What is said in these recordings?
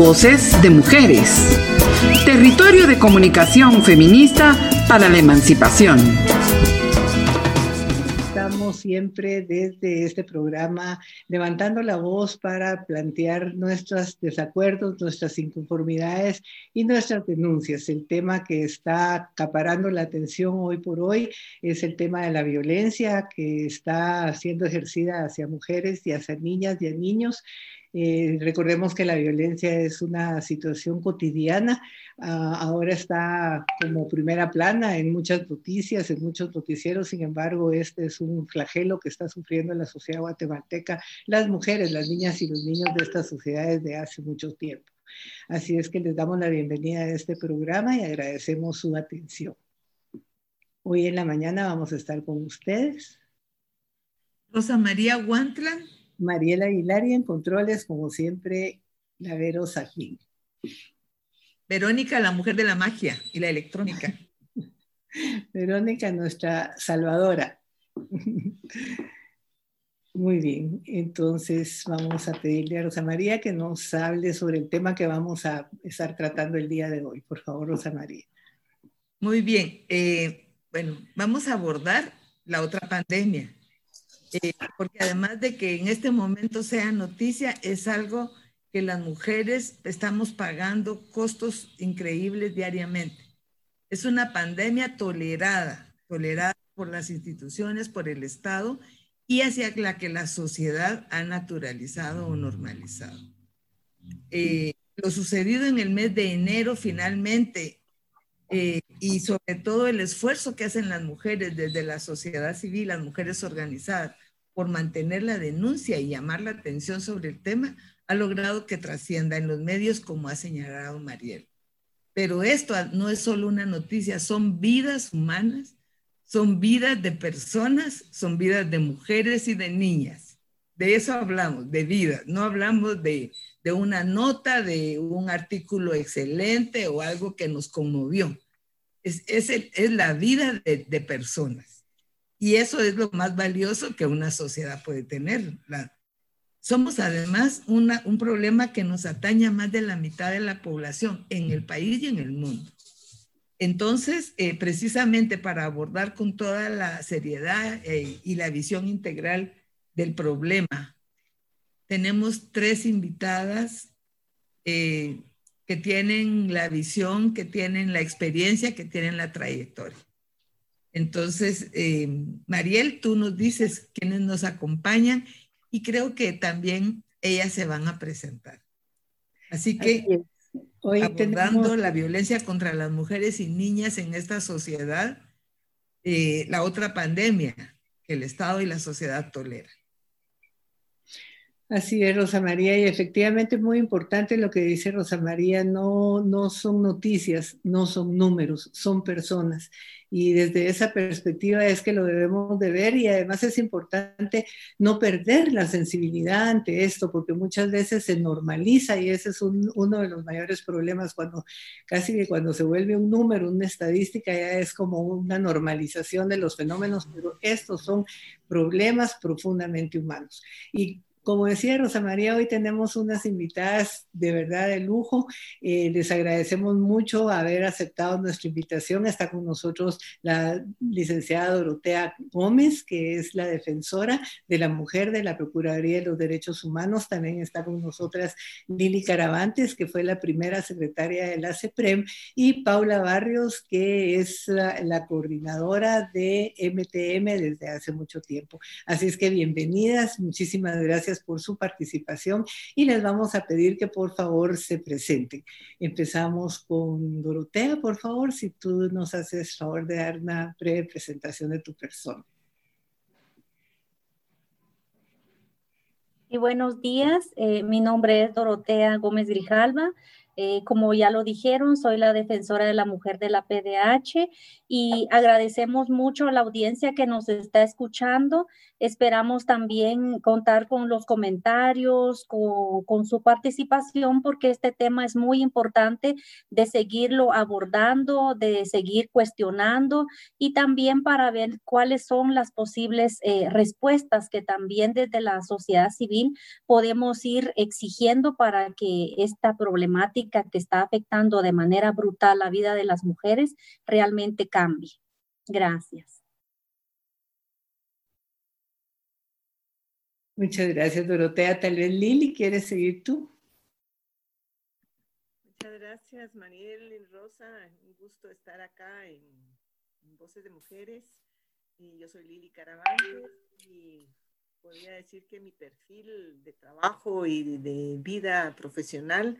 Voces de Mujeres. Territorio de comunicación feminista para la emancipación. Estamos siempre desde este programa levantando la voz para plantear nuestros desacuerdos, nuestras inconformidades y nuestras denuncias. El tema que está acaparando la atención hoy por hoy es el tema de la violencia que está siendo ejercida hacia mujeres y hacia niñas y a niños eh, recordemos que la violencia es una situación cotidiana, ah, ahora está como primera plana en muchas noticias, en muchos noticieros, sin embargo, este es un flagelo que está sufriendo la sociedad guatemalteca, las mujeres, las niñas y los niños de estas sociedades de hace mucho tiempo. Así es que les damos la bienvenida a este programa y agradecemos su atención. Hoy en la mañana vamos a estar con ustedes. Rosa María Huantla Mariela Aguilar y en controles, como siempre, Lavero Sajín. Verónica, la mujer de la magia y la electrónica. Verónica, nuestra salvadora. Muy bien, entonces vamos a pedirle a Rosa María que nos hable sobre el tema que vamos a estar tratando el día de hoy. Por favor, Rosa María. Muy bien, eh, bueno, vamos a abordar la otra pandemia, eh, porque además de que en este momento sea noticia, es algo que las mujeres estamos pagando costos increíbles diariamente. Es una pandemia tolerada, tolerada por las instituciones, por el Estado y hacia la que la sociedad ha naturalizado o normalizado. Eh, lo sucedido en el mes de enero finalmente eh, y sobre todo el esfuerzo que hacen las mujeres desde la sociedad civil, las mujeres organizadas, por mantener la denuncia y llamar la atención sobre el tema, ha logrado que trascienda en los medios, como ha señalado Mariel. Pero esto no es solo una noticia, son vidas humanas, son vidas de personas, son vidas de mujeres y de niñas. De eso hablamos, de vidas, no hablamos de, de una nota, de un artículo excelente o algo que nos conmovió. Es, es, es la vida de, personas. Y eso es lo más valioso que una sociedad puede tener. somos además un problema que nos atañe a más de la mitad de la población en el país y en el mundo. Entonces, eh, precisamente para abordar con toda la seriedad eh, y la visión integral del problema, tenemos tres invitadas eh, que tienen la visión, que tienen la experiencia, que tienen la trayectoria. Entonces, eh, Mariel, tú nos dices quiénes nos acompañan y creo que también ellas se van a presentar. Así que Hoy abordando la violencia contra las mujeres y niñas en esta sociedad, eh, la otra pandemia que el Estado y la sociedad toleran. Así es, Rosa María, y efectivamente es muy importante lo que dice Rosa María, no, no son noticias, no son números, son personas y desde esa perspectiva es que lo debemos de ver y además es importante no perder la sensibilidad ante esto porque muchas veces se normaliza y ese es uno de los mayores problemas cuando casi que cuando se vuelve un número, una estadística ya es como una normalización de los fenómenos, pero estos son problemas profundamente humanos. Y como decía Rosa María, hoy tenemos unas invitadas de verdad de lujo. Eh, les agradecemos mucho haber aceptado nuestra invitación. Está con nosotros la licenciada Dorotea Gómez, que es la defensora de la mujer de la Procuraduría de los Derechos Humanos. También está con nosotras Lili Caravantes, que fue la primera secretaria de la CEPREM, y Paula Barrios, que es la, la coordinadora de MTM desde hace mucho tiempo. Así es que bienvenidas, muchísimas gracias por su participación y les vamos a pedir que por favor se presenten. Empezamos con Dorotea, por favor, si tú nos haces favor de dar una breve presentación de tu persona. Y buenos días, eh, mi nombre es Dorotea Gómez Grijalva, Eh, como ya lo dijeron, soy la defensora de la mujer de la PDH y agradecemos mucho a la audiencia que nos está escuchando. Esperamos también contar con los comentarios, con, con su participación, porque este tema es muy importante de seguirlo abordando, de seguir cuestionando y también para ver cuáles son las posibles eh, respuestas que también desde la sociedad civil podemos ir exigiendo para que esta problemática que está afectando de manera brutal la vida de las mujeres realmente cambie. Gracias. Muchas gracias, Dorotea. Tal vez Lili, ¿quieres seguir tú? Muchas gracias, Mariel y Rosa. Un gusto estar acá en, Voces de Mujeres. Y yo soy Lili Caravantes y podría decir que mi perfil de trabajo y de vida profesional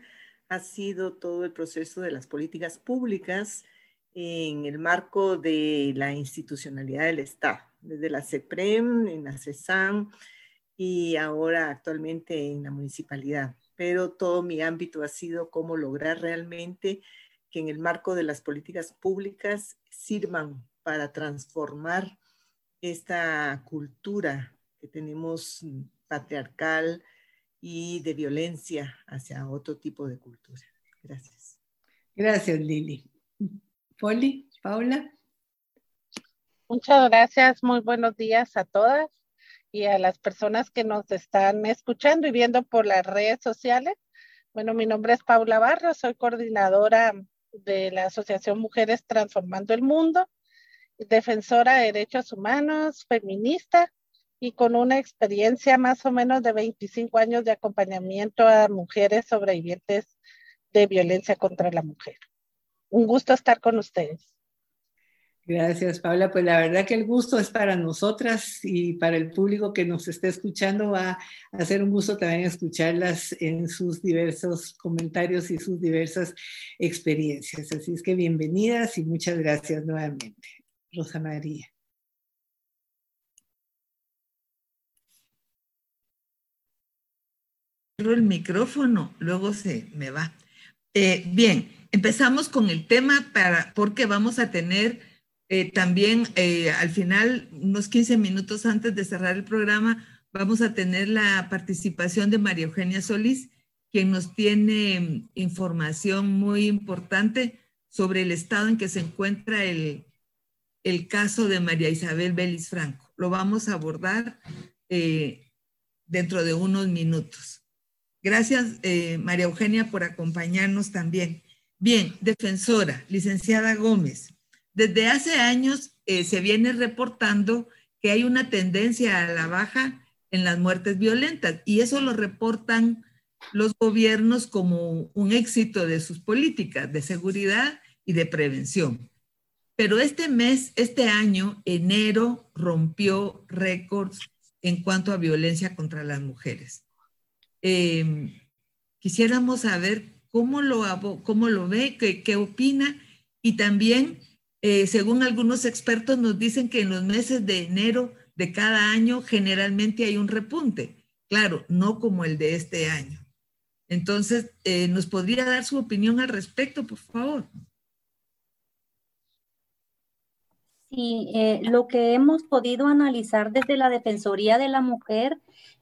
ha sido todo el proceso de las políticas públicas en el marco de la institucionalidad del Estado, desde la CEPREM, en la CESAM y ahora actualmente en la municipalidad. Pero todo mi ámbito ha sido cómo lograr realmente que en el marco de las políticas públicas sirvan para transformar esta cultura que tenemos patriarcal y de violencia hacia otro tipo de cultura. Gracias. Gracias, Lili. Poli, Paula. Muchas gracias, muy buenos días a todas y a las personas que nos están escuchando y viendo por las redes sociales. Bueno, mi nombre es Paula Barros, soy coordinadora de la Asociación Mujeres Transformando el Mundo, defensora de derechos humanos, feminista y con una experiencia más o menos de 25 años de acompañamiento a mujeres sobrevivientes de violencia contra la mujer. Un gusto estar con ustedes. Gracias, Paula. Pues la verdad que el gusto es para nosotras y para el público que nos esté escuchando. Va a ser un gusto también escucharlas en sus diversos comentarios y sus diversas experiencias. Así es que bienvenidas y muchas gracias nuevamente. Rosa María. El micrófono, luego se me va. Eh, bien, empezamos con el tema para, porque vamos a tener eh, también eh, al final, unos 15 minutos antes de cerrar el programa, vamos a tener la participación de María Eugenia Solís, quien nos tiene información muy importante sobre el estado en que se encuentra el, el caso de María Isabel Vélez Franco. Lo vamos a abordar dentro de unos minutos. Gracias, eh, María Eugenia, por acompañarnos también. Bien, defensora, licenciada Gómez. Desde hace años eh, se viene reportando que hay una tendencia a la baja en las muertes violentas y eso lo reportan los gobiernos como un éxito de sus políticas de seguridad y de prevención. Pero este mes, este año, enero, rompió récords en cuanto a violencia contra las mujeres. Em, quisiéramos saber cómo lo, cómo lo ve, qué, qué opina y también, eh, según algunos expertos, nos dicen que en los meses de enero de cada año generalmente hay un repunte. Claro, no como el de este año. Entonces, eh, ¿nos podría dar su opinión al respecto, por favor? Sí, eh, lo que hemos podido analizar desde la Defensoría de la Mujer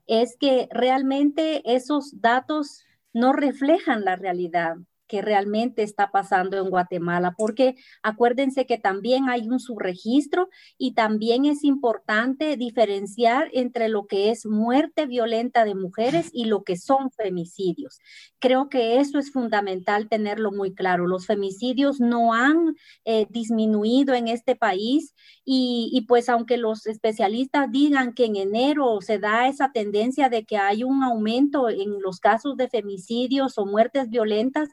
es que realmente esos datos no reflejan la realidad que realmente está pasando en Guatemala, porque acuérdense que también hay un subregistro y también es importante diferenciar entre lo que es muerte violenta de mujeres y lo que son femicidios. Creo que eso es fundamental tenerlo muy claro. Los femicidios no han eh, disminuido en este país y, y pues aunque los especialistas digan que en enero se da esa tendencia de que hay un aumento en los casos de femicidios o muertes violentas,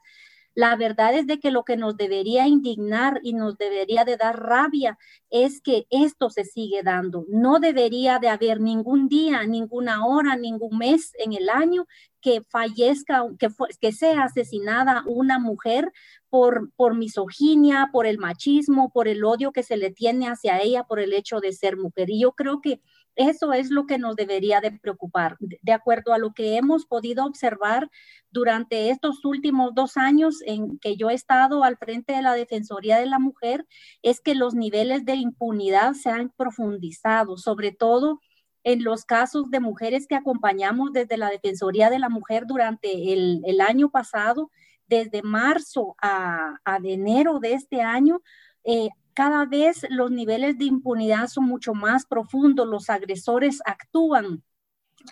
la verdad es de que lo que nos debería indignar y nos debería de dar rabia es que esto se sigue dando. No debería de haber ningún día, ninguna hora, ningún mes en el año que fallezca, que, que sea asesinada una mujer por, por misoginia, por el machismo, por el odio que se le tiene hacia ella por el hecho de ser mujer. Y yo creo que Eso es lo que nos debería de preocupar. De acuerdo a lo que hemos podido observar durante estos últimos dos años en que yo he estado al frente de la Defensoría de la Mujer, es que los niveles de impunidad se han profundizado, sobre todo en los casos de mujeres que acompañamos desde la Defensoría de la Mujer durante el, año pasado, desde marzo a, enero de este año, eh, cada vez los niveles de impunidad son mucho más profundos, los agresores actúan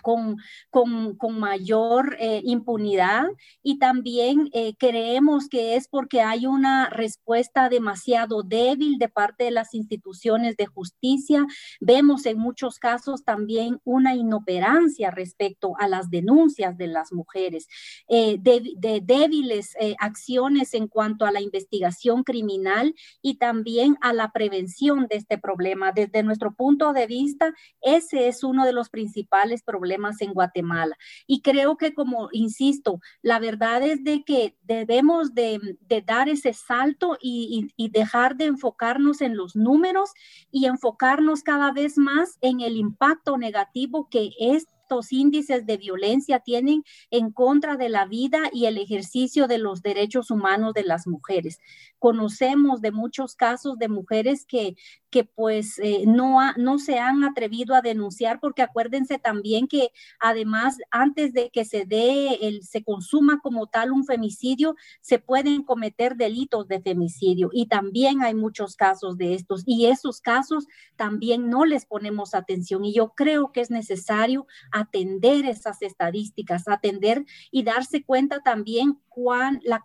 con, con, mayor eh, impunidad y también eh, creemos que es porque hay una respuesta demasiado débil de parte de las instituciones de justicia. Vemos en muchos casos también una inoperancia respecto a las denuncias de las mujeres, eh, de, débiles acciones en cuanto a la investigación criminal y también a la prevención de este problema. Desde nuestro punto de vista, ese es uno de los principales problemas problemas en Guatemala. Y creo que, como insisto, la verdad es de que debemos de, dar ese salto y, dejar de enfocarnos en los números y enfocarnos cada vez más en el impacto negativo que es estos índices de violencia tienen en contra de la vida y el ejercicio de los derechos humanos de las mujeres. Conocemos de muchos casos de mujeres que, que pues eh, no, no se han atrevido a denunciar porque acuérdense también que además antes de que se dé, el, se consuma como tal un femicidio, se pueden cometer delitos de femicidio y también hay muchos casos de estos y esos casos también no les ponemos atención y yo creo que es necesario atender esas estadísticas, atender y darse cuenta también cuán la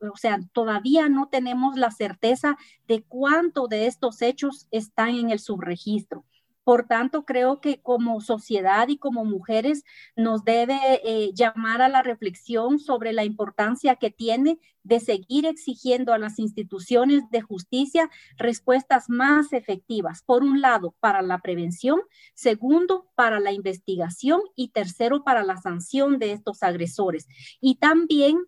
o sea, todavía no tenemos la certeza de cuánto de estos hechos están en el subregistro. Por tanto, creo que como sociedad y como mujeres nos debe eh, llamar a la reflexión sobre la importancia que tiene de seguir exigiendo a las instituciones de justicia respuestas más efectivas. Por un lado, para la prevención, segundo, para la investigación y tercero, para la sanción de estos agresores. Y también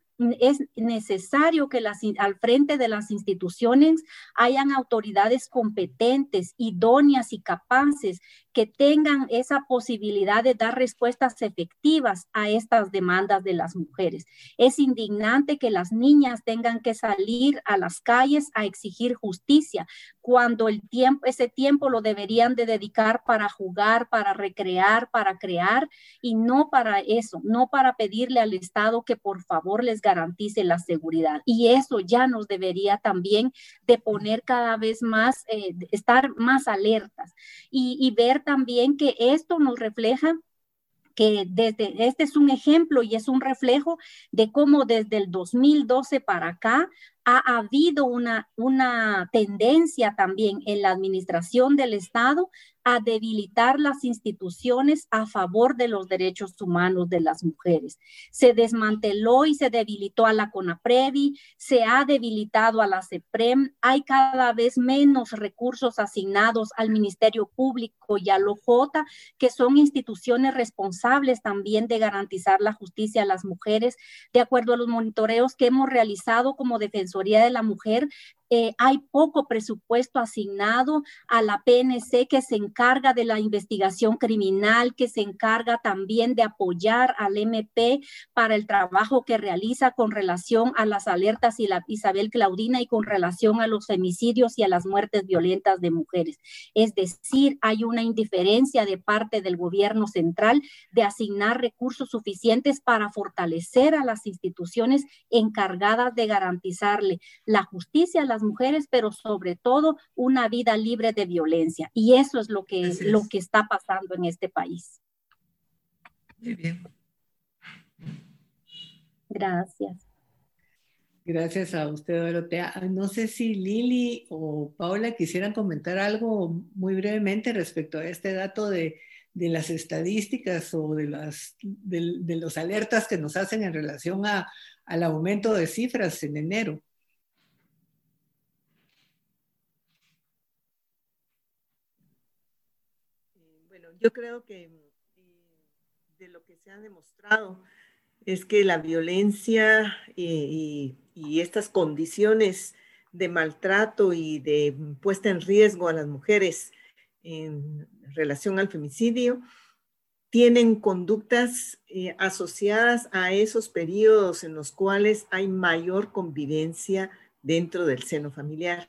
es necesario que las, al frente de las instituciones hayan autoridades competentes, idóneas y capaces que tengan esa posibilidad de dar respuestas efectivas a estas demandas de las mujeres. Es indignante que las niñas tengan que salir a las calles a exigir justicia cuando el tiempo, ese tiempo lo deberían de dedicar para jugar, para recrear, para crear y no para eso, no para pedirle al Estado que por favor les garantice la seguridad. Y eso ya nos debería también de poner cada vez más, eh, estar más alertas y, y ver también que esto nos refleja que desde este es un ejemplo y es un reflejo de cómo desde el 2012 para acá ha habido una, una tendencia también en la administración del Estado a debilitar las instituciones a favor de los derechos humanos de las mujeres. Se desmanteló y se debilitó a la CONAPREVI, se ha debilitado a la CEPREM, hay cada vez menos recursos asignados al Ministerio Público y a la OJ, que son instituciones responsables también de garantizar la justicia a las mujeres. De acuerdo a los monitoreos que hemos realizado como Defensoría de la Mujer, eh, hay poco presupuesto asignado a la PNC que se encarga de la investigación criminal, que se encarga también de apoyar al MP para el trabajo que realiza con relación a las alertas y la Isabel Claudina y con relación a los femicidios y a las muertes violentas de mujeres. Es decir, hay una indiferencia de parte del gobierno central de asignar recursos suficientes para fortalecer a las instituciones encargadas de garantizarle la justicia a las mujeres, pero sobre todo una vida libre de violencia. Y eso es lo que, es. lo que está pasando en este país. Muy bien. Gracias. Gracias a usted, Dorotea. No sé si Lili o Paula quisieran comentar algo muy brevemente respecto a este dato de, de las estadísticas o de, las, de, de, los alertas que nos hacen en relación a, al aumento de cifras en enero. Yo creo que eh, de lo que se ha demostrado es que la violencia y, estas condiciones de maltrato y de puesta en riesgo a las mujeres en relación al femicidio tienen conductas eh, asociadas a esos periodos en los cuales hay mayor convivencia dentro del seno familiar.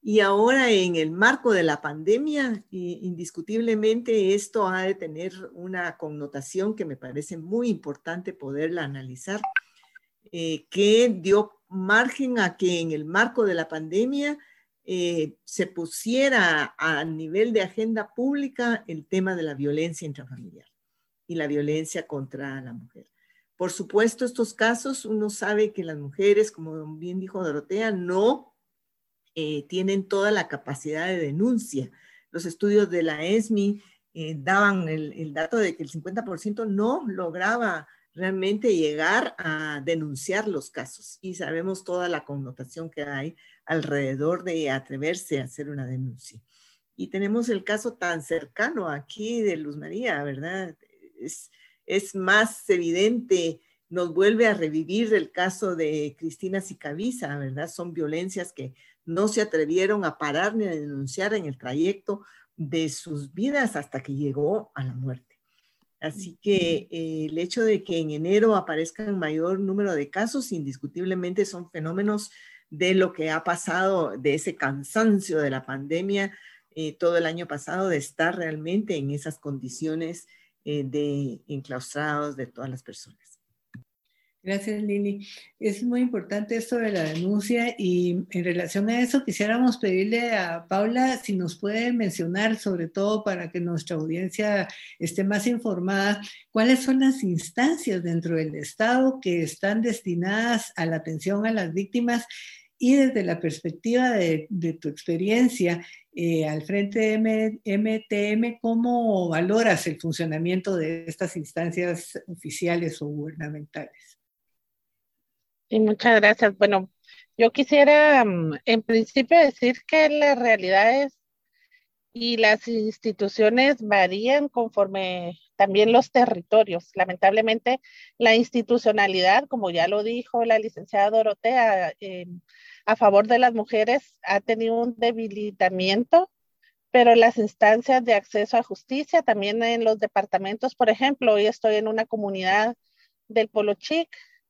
Y ahora en el marco de la pandemia, indiscutiblemente esto ha de tener una connotación que me parece muy importante poderla analizar, eh, que dio margen a que en el marco de la pandemia eh, se pusiera a nivel de agenda pública el tema de la violencia intrafamiliar y la violencia contra la mujer. Por supuesto, estos casos uno sabe que las mujeres, como bien dijo Dorotea, no eh, tienen toda la capacidad de denuncia. Los estudios de la ESMI eh, daban el, dato de que el 50% no lograba realmente llegar a denunciar los casos y sabemos toda la connotación que hay alrededor de atreverse a hacer una denuncia. Y tenemos el caso tan cercano aquí de Luz María, ¿verdad? Es, es más evidente, nos vuelve a revivir el caso de Cristina Sicaviza, ¿verdad? Son violencias que no se atrevieron a parar ni a denunciar en el trayecto de sus vidas hasta que llegó a la muerte. Así que eh, el hecho de que en enero aparezcan mayor número de casos, indiscutiblemente son fenómenos de lo que ha pasado, de ese cansancio de la pandemia eh, todo el año pasado, de estar realmente en esas condiciones eh, de enclaustrados de todas las personas. Gracias, Lili. Es muy importante esto de la denuncia y en relación a eso quisiéramos pedirle a Paula si nos puede mencionar, sobre todo para que nuestra audiencia esté más informada, cuáles son las instancias dentro del Estado que están destinadas a la atención a las víctimas y desde la perspectiva de, tu experiencia eh, al frente de MTM, ¿cómo valoras el funcionamiento de estas instancias oficiales o gubernamentales? Sí, muchas gracias. Bueno, yo quisiera mm, en principio decir que la realidad es y las instituciones varían conforme también los territorios. Lamentablemente, la institucionalidad, como ya lo dijo la licenciada Dorotea, eh, a favor de las mujeres ha tenido un debilitamiento, pero las instancias de acceso a justicia, también en los departamentos, por ejemplo, hoy estoy en una comunidad del Polo Chic,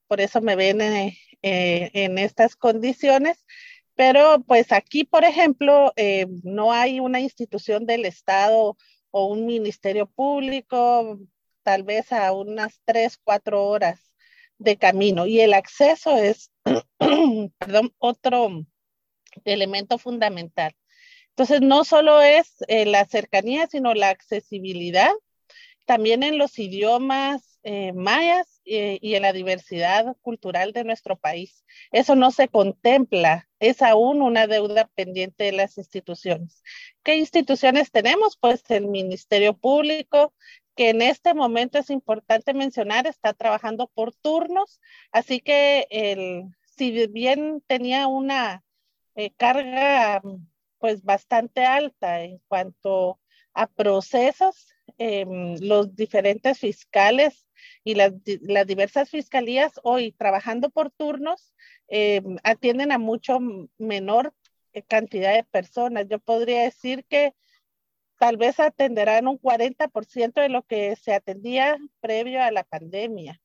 por eso me ven eh, eh, en estas condiciones, pero pues aquí, por ejemplo, eh, no hay una institución del Estado o un ministerio público, tal vez a unas tres, cuatro horas de camino. Y el acceso es, perdón, otro elemento fundamental. Entonces, no solo es la cercanía, sino la accesibilidad, también en los idiomas eh, mayas eh, y en la diversidad cultural de nuestro país. Eso no se contempla, es aún una deuda pendiente de las instituciones. ¿Qué instituciones tenemos? Pues el Ministerio Público, que en este momento es importante mencionar, está trabajando por turnos, así que el, si bien tenía una eh, carga pues bastante alta en cuanto a procesos, em, los diferentes fiscales y las, las, diversas fiscalías hoy trabajando por turnos em, atienden a mucho menor eh, cantidad de personas. Yo podría decir que tal vez atenderán un 40% de lo que se atendía previo a la pandemia.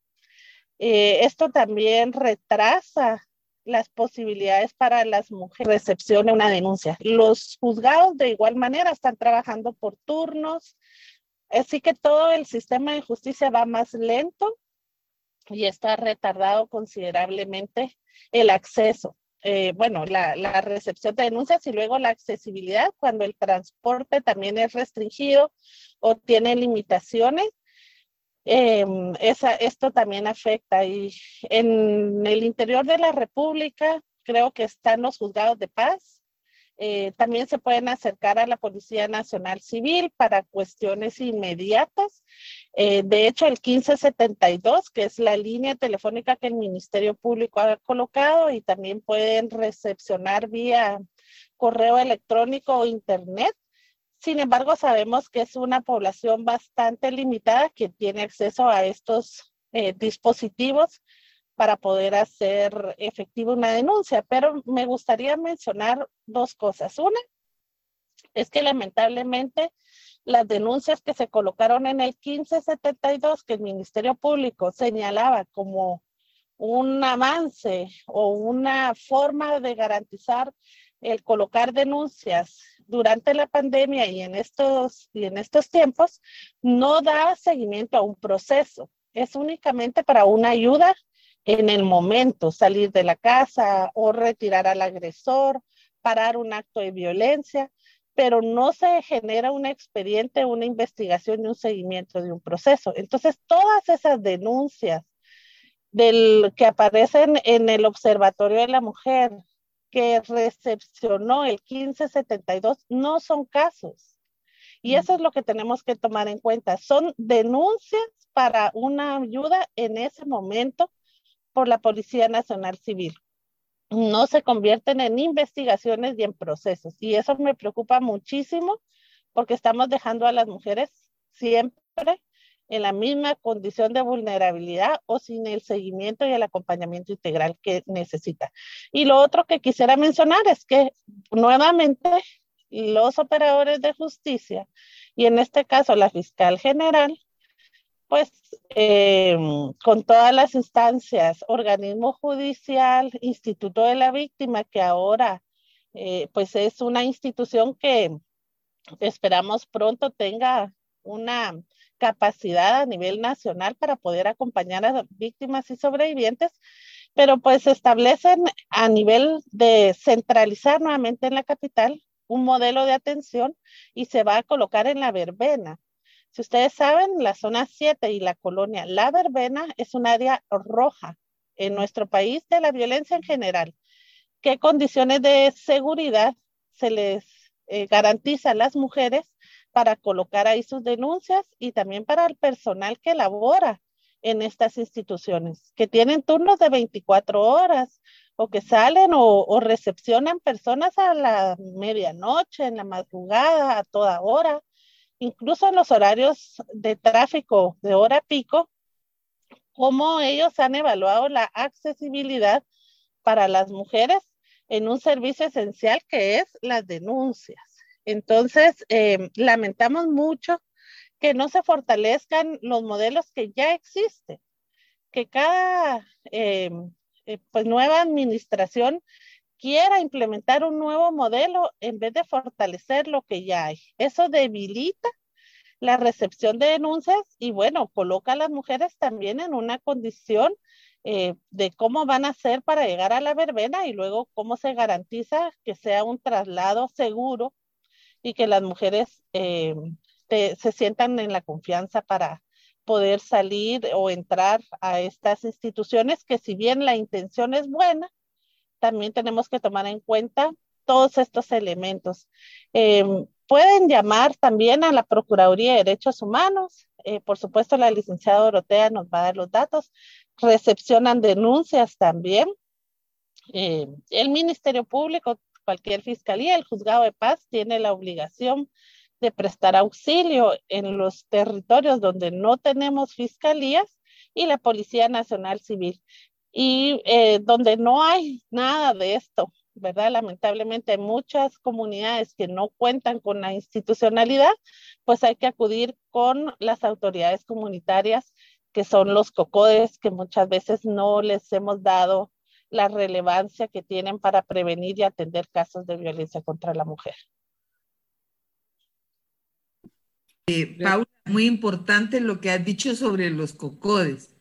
Eh, esto también retrasa las posibilidades para las mujeres recepción de una denuncia. Los juzgados de igual manera están trabajando por turnos, así que todo el sistema de justicia va más lento y está retardado considerablemente el acceso. Eh, bueno, la, recepción de denuncias y luego la accesibilidad cuando el transporte también es restringido o tiene limitaciones. Em, esto también afecta y en el interior de la República creo que están los juzgados de paz, eh, también se pueden acercar a la Policía Nacional Civil para cuestiones inmediatas. Eh, de hecho, el 1572, que es la línea telefónica que el Ministerio Público ha colocado, y también pueden recepcionar vía correo electrónico o internet. Sin embargo, sabemos que es una población bastante limitada que tiene acceso a estos eh, dispositivos para poder hacer efectiva una denuncia, pero me gustaría mencionar dos cosas. Una, es que lamentablemente las denuncias que se colocaron en el 1572 que el Ministerio Público señalaba como un avance o una forma de garantizar el colocar denuncias durante la pandemia y en estos, y en estos tiempos no da seguimiento a un proceso. Es únicamente para una ayuda en el momento, salir de la casa o retirar al agresor, parar un acto de violencia, pero no se genera un expediente, una investigación y un seguimiento de un proceso. Entonces, todas esas denuncias del, que aparecen en el Observatorio de la Mujer que recepcionó el 1572 no son casos. Y eso es lo que tenemos que tomar en cuenta. Son denuncias para una ayuda en ese momento por la Policía Nacional Civil. No se convierten en investigaciones y en procesos. Y eso me preocupa muchísimo porque estamos dejando a las mujeres siempre en la misma condición de vulnerabilidad o sin el seguimiento y el acompañamiento integral que necesita. Y lo otro que quisiera mencionar es que nuevamente los operadores de justicia y en este caso la fiscal general, pues eh, con todas las instancias, organismo judicial, instituto de la víctima, que ahora eh, pues es una institución que esperamos pronto tenga una capacidad a nivel nacional para poder acompañar a víctimas y sobrevivientes, pero pues establecen a nivel de centralizar nuevamente en la capital un modelo de atención y se va a colocar en la verbena. Si ustedes saben, la zona 7 y la colonia La Verbena es un área roja en nuestro país de la violencia en general. ¿Qué condiciones de seguridad se les eh, garantiza a las mujeres para colocar ahí sus denuncias y también para el personal que labora en estas instituciones, que tienen turnos de 24 horas o que salen o, recepcionan personas a la medianoche, en la madrugada, a toda hora, incluso en los horarios de tráfico de hora pico, cómo ellos han evaluado la accesibilidad para las mujeres en un servicio esencial que es las denuncias. Entonces, eh, lamentamos mucho que no se fortalezcan los modelos que ya existen, que cada eh, eh, pues, nueva administración quiera implementar un nuevo modelo en vez de fortalecer lo que ya hay. Eso debilita la recepción de denuncias y bueno, coloca a las mujeres también en una condición de cómo van a hacer para llegar a la verbena y luego cómo se garantiza que sea un traslado seguro y que las mujeres eh, se sientan en la confianza para poder salir o entrar a estas instituciones que si bien la intención es buena, también tenemos que tomar en cuenta todos estos elementos. Em, pueden llamar también a la Procuraduría de Derechos Humanos. Eh, por supuesto, la licenciada Dorotea nos va a dar los datos. Recepcionan denuncias también. Eh, el Ministerio Público cualquier fiscalía, el juzgado de paz tiene la obligación de prestar auxilio en los territorios donde no tenemos fiscalías y la Policía Nacional Civil. Y eh, donde no hay nada de esto, ¿verdad? Lamentablemente hay muchas comunidades que no cuentan con la institucionalidad, pues hay que acudir con las autoridades comunitarias, que son los COCODES, que muchas veces no les hemos dado la relevancia que tienen para prevenir y atender casos de violencia contra la mujer. Eh, Paula, muy importante lo que has dicho sobre los COCODES,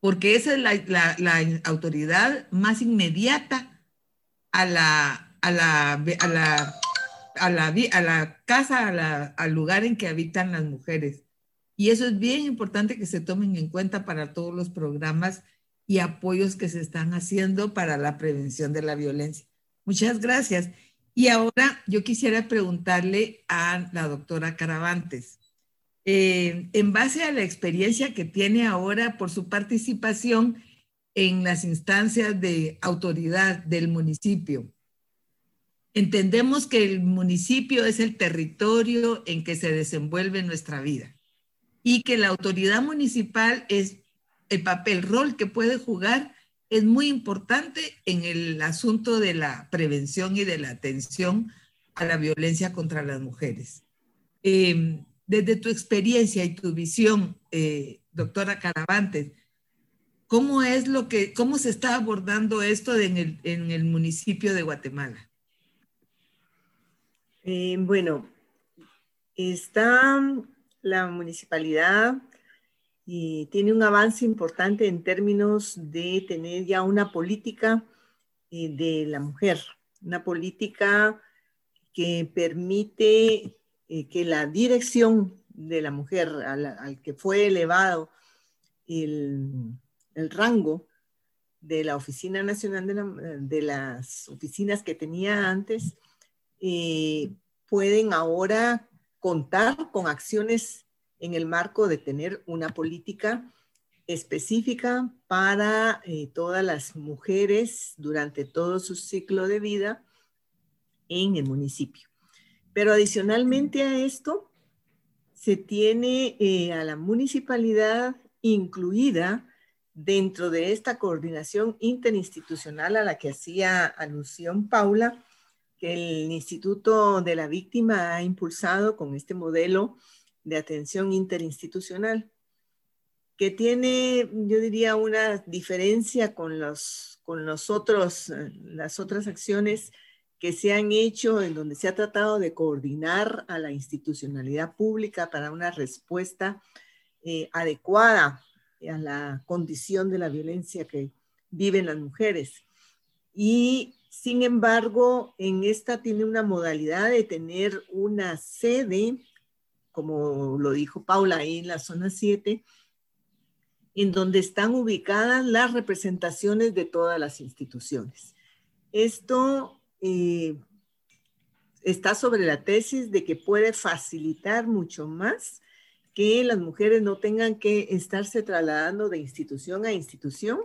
porque esa es la, autoridad más inmediata a la, a la, a la, a la, a la casa, al lugar en que habitan las mujeres. Y eso es bien importante que se tomen en cuenta para todos los programas y apoyos que se están haciendo para la prevención de la violencia. Muchas gracias. Y ahora yo quisiera preguntarle a la doctora Caravantes, eh, en base a la experiencia que tiene ahora por su participación en las instancias de autoridad del municipio, entendemos que el municipio es el territorio en que se desenvuelve nuestra vida y que la autoridad municipal es el papel, rol que puede jugar es muy importante en el asunto de la prevención y de la atención a la violencia contra las mujeres. Em, desde tu experiencia y tu visión, eh, doctora Caravantes, ¿cómo es lo que, cómo se está abordando esto en el, en el municipio de Guatemala? Eh, bueno, está la municipalidad y tiene un avance importante en términos de tener ya una política eh, de la mujer, una política que permite eh, que la dirección de la mujer al, que fue elevado el, rango de la Oficina Nacional de, las oficinas que tenía antes, eh, pueden ahora contar con acciones en el marco de tener una política específica para eh, todas las mujeres durante todo su ciclo de vida en el municipio. Pero adicionalmente a esto, se tiene eh, a la municipalidad incluida dentro de esta coordinación interinstitucional a la que hacía alusión Paula, que el Instituto de la Víctima ha impulsado con este modelo de atención interinstitucional, que tiene, yo diría, una diferencia con, los, con eh, las otras acciones que se han hecho en donde se ha tratado de coordinar a la institucionalidad pública para una respuesta eh, adecuada a la condición de la violencia que viven las mujeres. Y sin embargo, en esta tiene una modalidad de tener una sede, como lo dijo Paula ahí en la zona 7, en donde están ubicadas las representaciones de todas las instituciones. Esto eh, está sobre la tesis de que puede facilitar mucho más que las mujeres no tengan que estarse trasladando de institución a institución,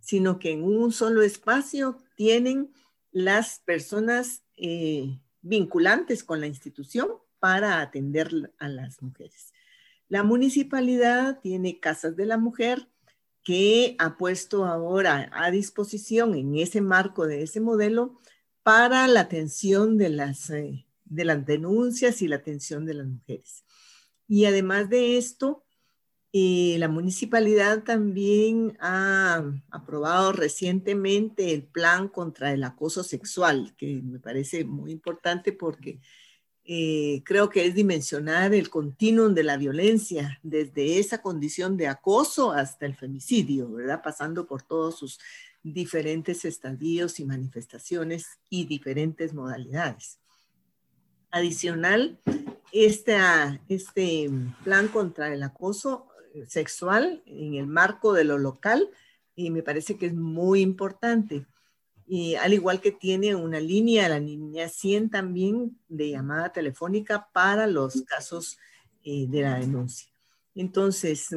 sino que en un solo espacio tienen las personas eh, vinculantes con la institución para atender a las mujeres. La municipalidad tiene casas de la mujer que ha puesto ahora a disposición en ese marco de ese modelo para la atención de las, eh, de las denuncias y la atención de las mujeres. Y además de esto, y la municipalidad también ha aprobado recientemente el plan contra el acoso sexual, que me parece muy importante porque eh, creo que es dimensionar el continuum de la violencia, desde esa condición de acoso hasta el femicidio, ¿verdad? Pasando por todos sus diferentes estadios y manifestaciones y diferentes modalidades. Adicional, este, este plan contra el acoso sexual en el marco de lo local y me parece que es muy importante. Y al igual que tiene una línea, la línea 100 también de llamada telefónica para los casos eh, de la denuncia. Entonces,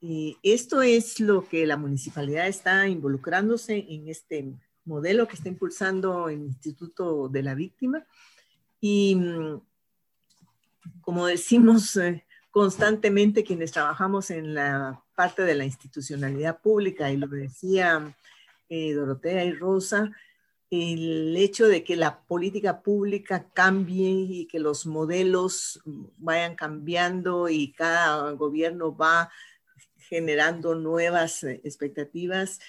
mm, esto es lo que la municipalidad está involucrándose en este modelo que está impulsando el Instituto de la Víctima. Y mm, como decimos, eh, constantemente quienes trabajamos en la parte de la institucionalidad pública, y lo decía eh, Dorotea y Rosa, el hecho de que la política pública cambie y que los modelos vayan cambiando y cada gobierno va generando nuevas eh, expectativas,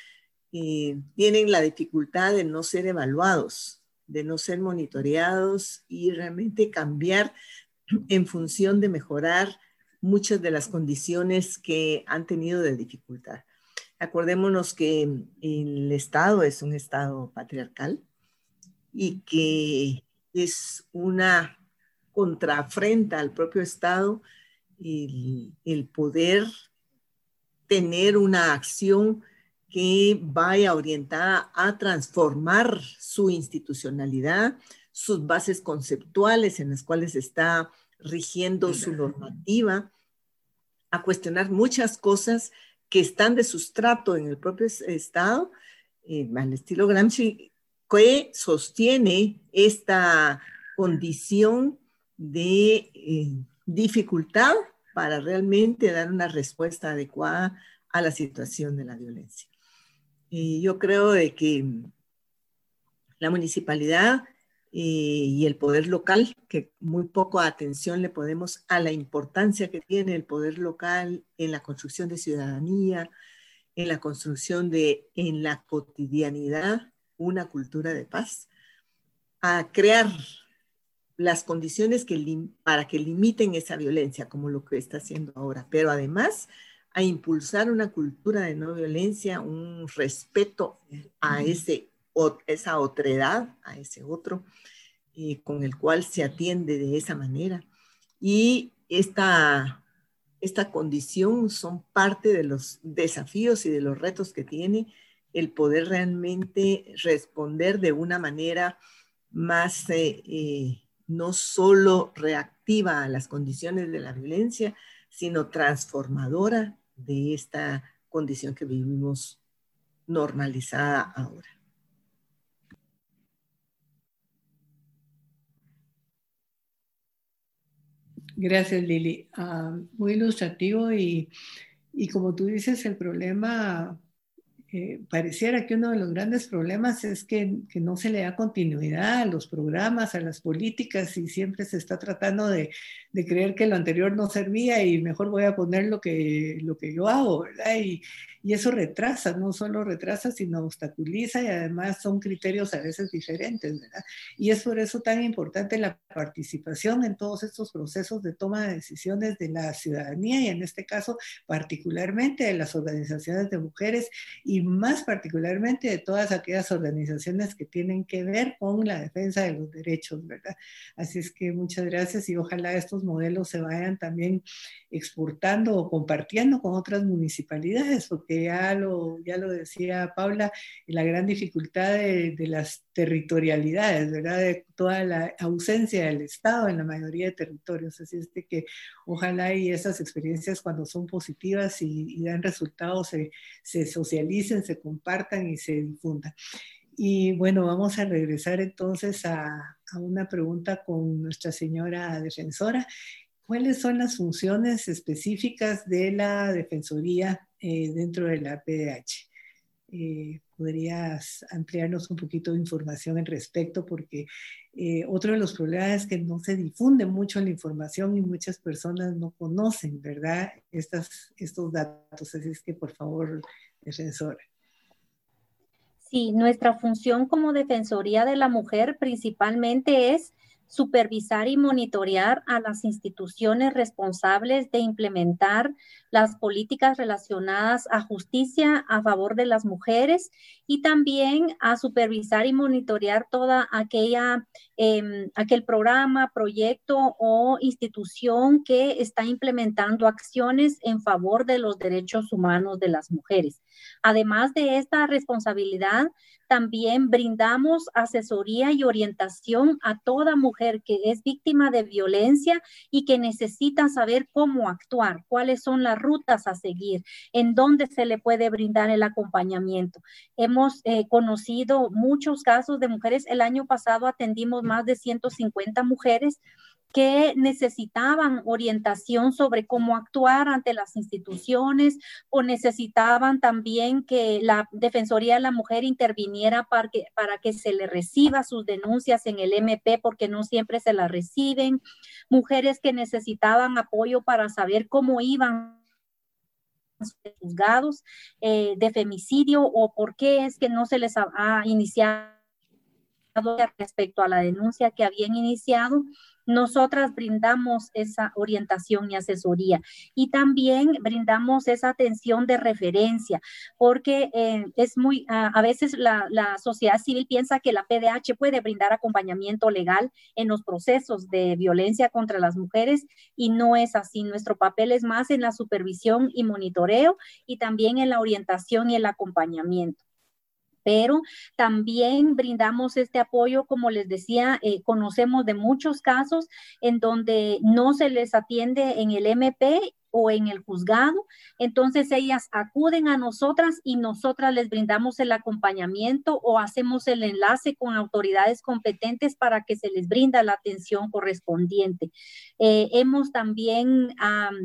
y tienen la dificultad de no ser evaluados, de no ser monitoreados y realmente cambiar en función de mejorar muchas de las condiciones que han tenido de dificultad. Acordémonos que el Estado es un Estado patriarcal y que es una contrafrenta al propio Estado el, el poder tener una acción que vaya orientada a transformar su institucionalidad, sus bases conceptuales en las cuales está rigiendo su normativa, a cuestionar muchas cosas que están de sustrato en el propio Estado, eh, al estilo Gramsci, que sostiene esta condición de eh, dificultad para realmente dar una respuesta adecuada a la situación de la violencia. Y yo creo de que la municipalidad y el poder local, que muy poco atención le podemos a la importancia que tiene el poder local en la construcción de ciudadanía, en la construcción de, en la cotidianidad, una cultura de paz, a crear las condiciones que para que limiten esa violencia, como lo que está haciendo ahora, pero además a impulsar una cultura de no violencia, un respeto a ese, esa otredad, a ese otro, eh, con el cual se atiende de esa manera. Y esta, esta condición son parte de los desafíos y de los retos que tiene el poder realmente responder de una manera más eh, eh, no solo reactiva a las condiciones de la violencia, sino transformadora de esta condición que vivimos normalizada ahora. Gracias, Lili. Ah, muy ilustrativo y, y como tú dices, el problema eh, pareciera que uno de los grandes problemas es que, que, no se le da continuidad a los programas, a las políticas y siempre se está tratando de, de, creer que lo anterior no servía y mejor voy a poner lo que, lo que yo hago, ¿verdad? Y, y eso retrasa, no solo retrasa, sino obstaculiza y además son criterios a veces diferentes, ¿verdad? Y es por eso tan importante la participación en todos estos procesos de toma de decisiones de la ciudadanía y en este caso particularmente de las organizaciones de mujeres y más particularmente de todas aquellas organizaciones que tienen que ver con la defensa de los derechos, ¿verdad? Así es que muchas gracias y ojalá estos modelos se vayan también exportando o compartiendo con otras municipalidades, porque ya lo, ya lo decía Paula, la gran dificultad de, las territorialidades, ¿verdad? De toda la ausencia del Estado en la mayoría de territorios. Así es de que ojalá y esas experiencias cuando son positivas y, dan resultados se, se socialicen, se compartan y se difundan. Y bueno, vamos a regresar entonces a, a, una pregunta con nuestra señora defensora ¿Cuáles son las funciones específicas de la Defensoría eh, dentro de la PDH? Eh, ¿Podrías ampliarnos un poquito de información al respecto? Porque eh, otro de los problemas es que no se difunde mucho la información y muchas personas no conocen, ¿verdad? Estas, estos datos. Así es que, por favor, defensora. Sí, nuestra función como Defensoría de la Mujer principalmente es supervisar y monitorear a las instituciones responsables de implementar las políticas relacionadas a justicia a favor de las mujeres y también a supervisar y monitorear toda aquella em, aquel programa, proyecto o institución que está implementando acciones en favor de los derechos humanos de las mujeres. Además de esta responsabilidad, también brindamos asesoría y orientación a toda mujer que es víctima de violencia y que necesita saber cómo actuar, cuáles son las rutas a seguir, en dónde se le puede brindar el acompañamiento. Hemos eh, conocido muchos casos de mujeres. El año pasado atendimos más de 150 mujeres que necesitaban orientación sobre cómo actuar ante las instituciones o necesitaban también que la Defensoría de la Mujer interviniera para que, para que se le reciba sus denuncias en el MP porque no siempre se las reciben, mujeres que necesitaban apoyo para saber cómo iban juzgados eh, de femicidio o por qué es que no se les ha iniciado respecto a la denuncia que habían iniciado nosotras brindamos esa orientación y asesoría y también brindamos esa atención de referencia, porque eh, es muy, a veces la, la, sociedad civil piensa que la PDH puede brindar acompañamiento legal en los procesos de violencia contra las mujeres y no es así. Nuestro papel es más en la supervisión y monitoreo y también en la orientación y el acompañamiento pero también brindamos este apoyo, como les decía, eh, conocemos de muchos casos en donde no se les atiende en el MP o en el juzgado, entonces ellas acuden a nosotras y nosotras les brindamos el acompañamiento o hacemos el enlace con autoridades competentes para que se les brinda la atención correspondiente. Eh, hemos también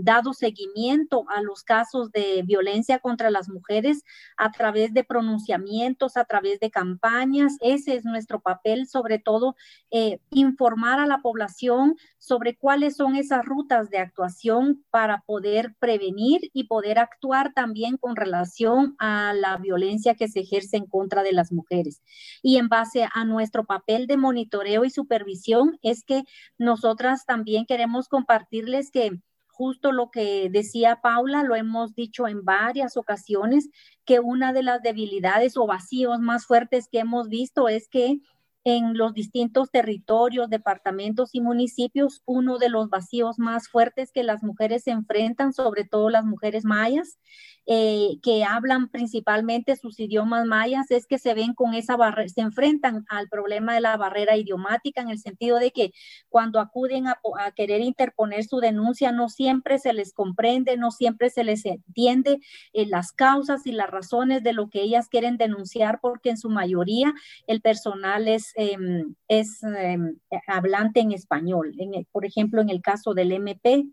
dado seguimiento a los casos de violencia contra las mujeres a través de pronunciamientos, a través de campañas. Ese es nuestro papel, sobre todo eh, informar a la población sobre cuáles son esas rutas de actuación para poder prevenir y poder actuar también con relación a la violencia que se ejerce en contra de las mujeres. Y en base a nuestro papel de monitoreo y supervisión es que nosotras también queremos compartirles que justo lo que decía Paula, lo hemos dicho en varias ocasiones, que una de las debilidades o vacíos más fuertes que hemos visto es que en los distintos territorios, departamentos y municipios, uno de los vacíos más fuertes que las mujeres se enfrentan, sobre todo las mujeres mayas, eh, que hablan principalmente sus idiomas mayas, es que se ven con esa barrera, se enfrentan al problema de la barrera idiomática en el sentido de que cuando acuden a, querer interponer su denuncia, no siempre se les comprende, no siempre se les entiende eh, las causas y las razones de lo que ellas quieren denunciar, porque en su mayoría el personal es Em, es em, hablante en español. por ejemplo, en el caso del MP,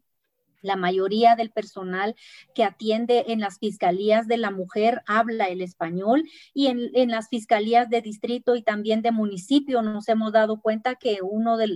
la mayoría del personal que atiende en las fiscalías de la mujer habla el español y en, las fiscalías de distrito y también de municipio nos hemos dado cuenta que uno de,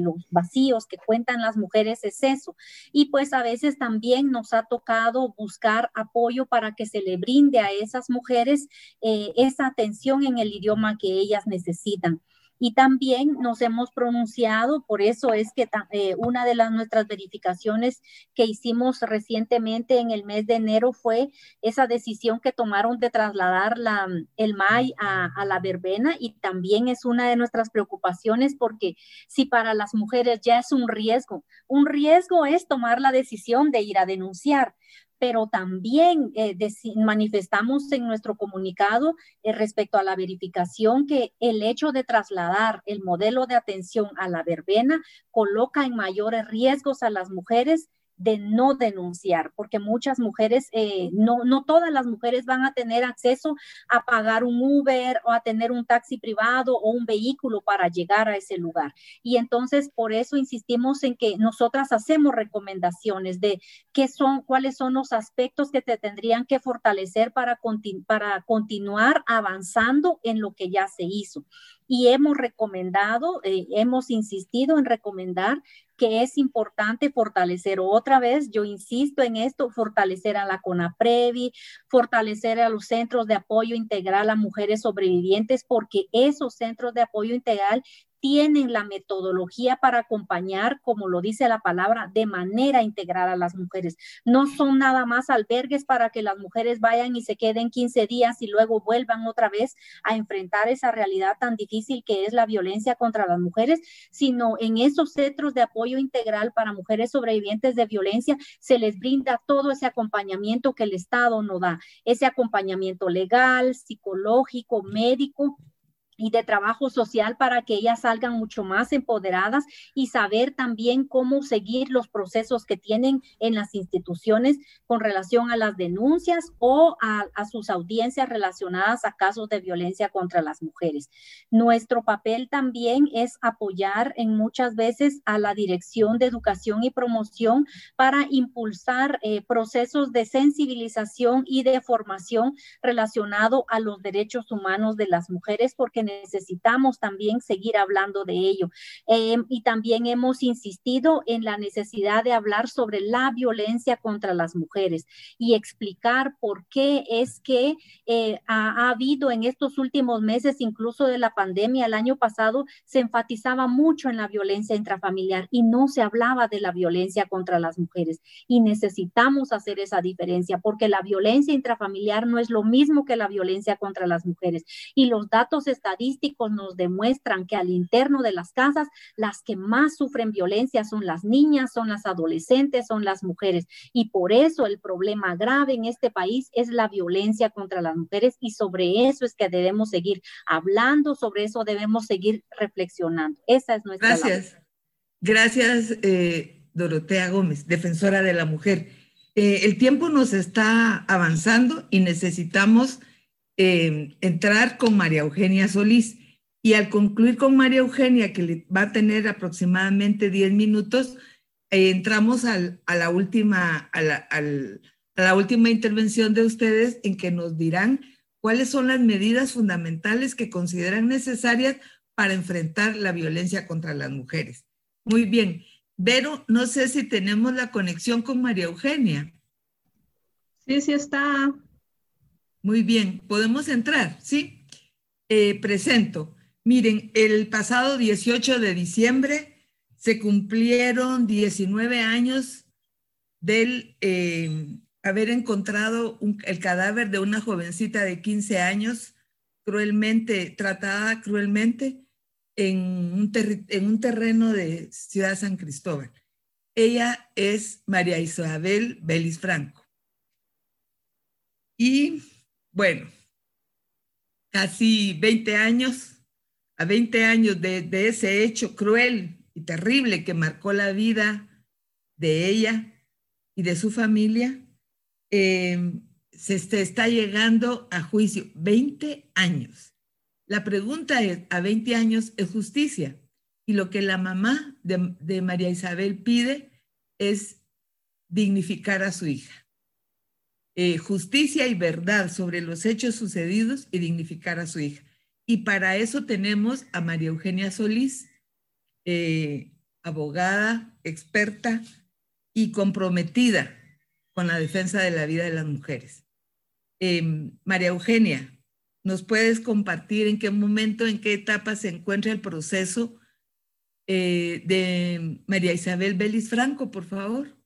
los vacíos que cuentan las mujeres es eso. Y pues a veces también nos ha tocado buscar apoyo para que se le brinde a esas mujeres eh, esa atención en el idioma que ellas necesitan. Y también nos hemos pronunciado, por eso es que eh, una de las nuestras verificaciones que hicimos recientemente en el mes de enero fue esa decisión que tomaron de trasladar la, el MAI a, a la verbena. Y también es una de nuestras preocupaciones porque si para las mujeres ya es un riesgo, un riesgo es tomar la decisión de ir a denunciar pero también eh, manifestamos en nuestro comunicado eh, respecto a la verificación que el hecho de trasladar el modelo de atención a la verbena coloca en mayores riesgos a las mujeres de no denunciar, porque muchas mujeres, eh, no, no todas las mujeres van a tener acceso a pagar un Uber o a tener un taxi privado o un vehículo para llegar a ese lugar. Y entonces por eso insistimos en que nosotras hacemos recomendaciones de qué son, cuáles son los aspectos que te tendrían que fortalecer para, para continuar avanzando en lo que ya se hizo y hemos recomendado, eh, hemos insistido en recomendar que es importante fortalecer otra vez, yo insisto en esto, fortalecer a la CONAPREVI, fortalecer a los centros de apoyo integral a mujeres sobrevivientes, porque esos centros de apoyo integral tienen la metodología para acompañar, como lo dice la palabra, de manera integral a las mujeres. No son nada más albergues para que las mujeres vayan y se queden 15 días y luego vuelvan otra vez a enfrentar esa realidad tan difícil que es la violencia contra las mujeres, sino en esos centros de apoyo integral para mujeres sobrevivientes de violencia se les brinda todo ese acompañamiento que el Estado no da, ese acompañamiento legal, psicológico, médico y de trabajo social para que ellas salgan mucho más empoderadas y saber también cómo seguir los procesos que tienen en las instituciones con relación a las denuncias o a, sus audiencias relacionadas a casos de violencia contra las mujeres. Nuestro papel también es apoyar en muchas veces a la Dirección de Educación y Promoción para impulsar eh, procesos de sensibilización y de formación relacionado a los derechos humanos de las mujeres, porque necesitamos también seguir hablando de ello. Em, y también hemos insistido en la necesidad de hablar sobre la violencia contra las mujeres y explicar por qué es que eh, ha, habido en estos últimos meses, incluso de la pandemia, el año pasado, se enfatizaba mucho en la violencia intrafamiliar y no se hablaba de la violencia contra las mujeres. Y necesitamos hacer esa diferencia porque la violencia intrafamiliar no es lo mismo que la violencia contra las mujeres. Y los datos estadísticos estadísticos nos demuestran que al interno de las casas, las que más sufren violencia son las niñas, son las adolescentes, son las mujeres. Y por eso el problema grave en este país es la violencia contra las mujeres y sobre eso es que debemos seguir hablando, sobre eso debemos seguir reflexionando. Esa es nuestra. Gracias. Gracias. Eh, Dorotea Gómez, defensora de la mujer. Eh, el tiempo nos está avanzando y necesitamos eh, entrar con María Eugenia Solís. Y al concluir con María Eugenia, que va a tener aproximadamente 10 minutos, eh, entramos a, la última, a, la, última intervención de ustedes en que nos dirán cuáles son las medidas fundamentales que consideran necesarias para enfrentar la violencia contra las mujeres. Muy bien. Vero, no sé si tenemos la conexión con María Eugenia. Sí, sí está. Muy bien, podemos entrar, ¿sí? Eh, presento. Miren, el pasado 18 de diciembre se cumplieron 19 años del eh, haber encontrado el cadáver de una jovencita de 15 años cruelmente, tratada cruelmente en un, en un terreno de Ciudad San Cristóbal. Ella es María Isabel Belis Franco. Y bueno, casi 20 años, a 20 años de, ese hecho cruel y terrible que marcó la vida de ella y de su familia, em, se, está llegando a juicio. 20 años. La pregunta es, a 20 años es justicia. Y lo que la mamá de, de María Isabel pide es dignificar a su hija. Eh, justicia y verdad sobre los hechos sucedidos y dignificar a su hija. Y para eso tenemos a María Eugenia Solís, eh, abogada, experta y comprometida con la defensa de la vida de las mujeres. Em, María Eugenia, ¿nos puedes compartir en qué momento, en qué etapa se encuentra el proceso eh, de María Isabel Belis Franco, por favor?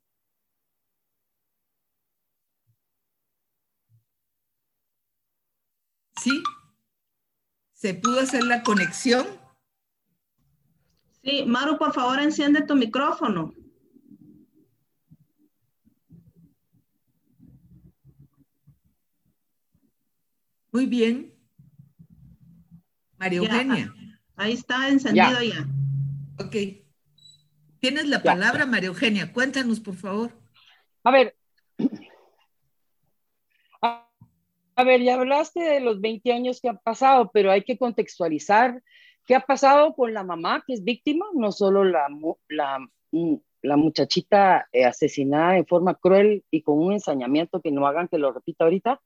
¿Sí? ¿Se pudo hacer la conexión? Sí, Maru, por favor, enciende tu micrófono. Muy bien. María Eugenia. Ahí está encendido ya. Ok. Tienes la palabra, María Eugenia. Cuéntanos, por favor. A ver, A ver, ya hablaste de los 20 años que han pasado, pero hay que contextualizar qué ha pasado con la mamá que es víctima, no solo la, la, mm, la muchachita eh, asesinada de forma cruel y con un ensañamiento que no hagan que lo repita ahorita.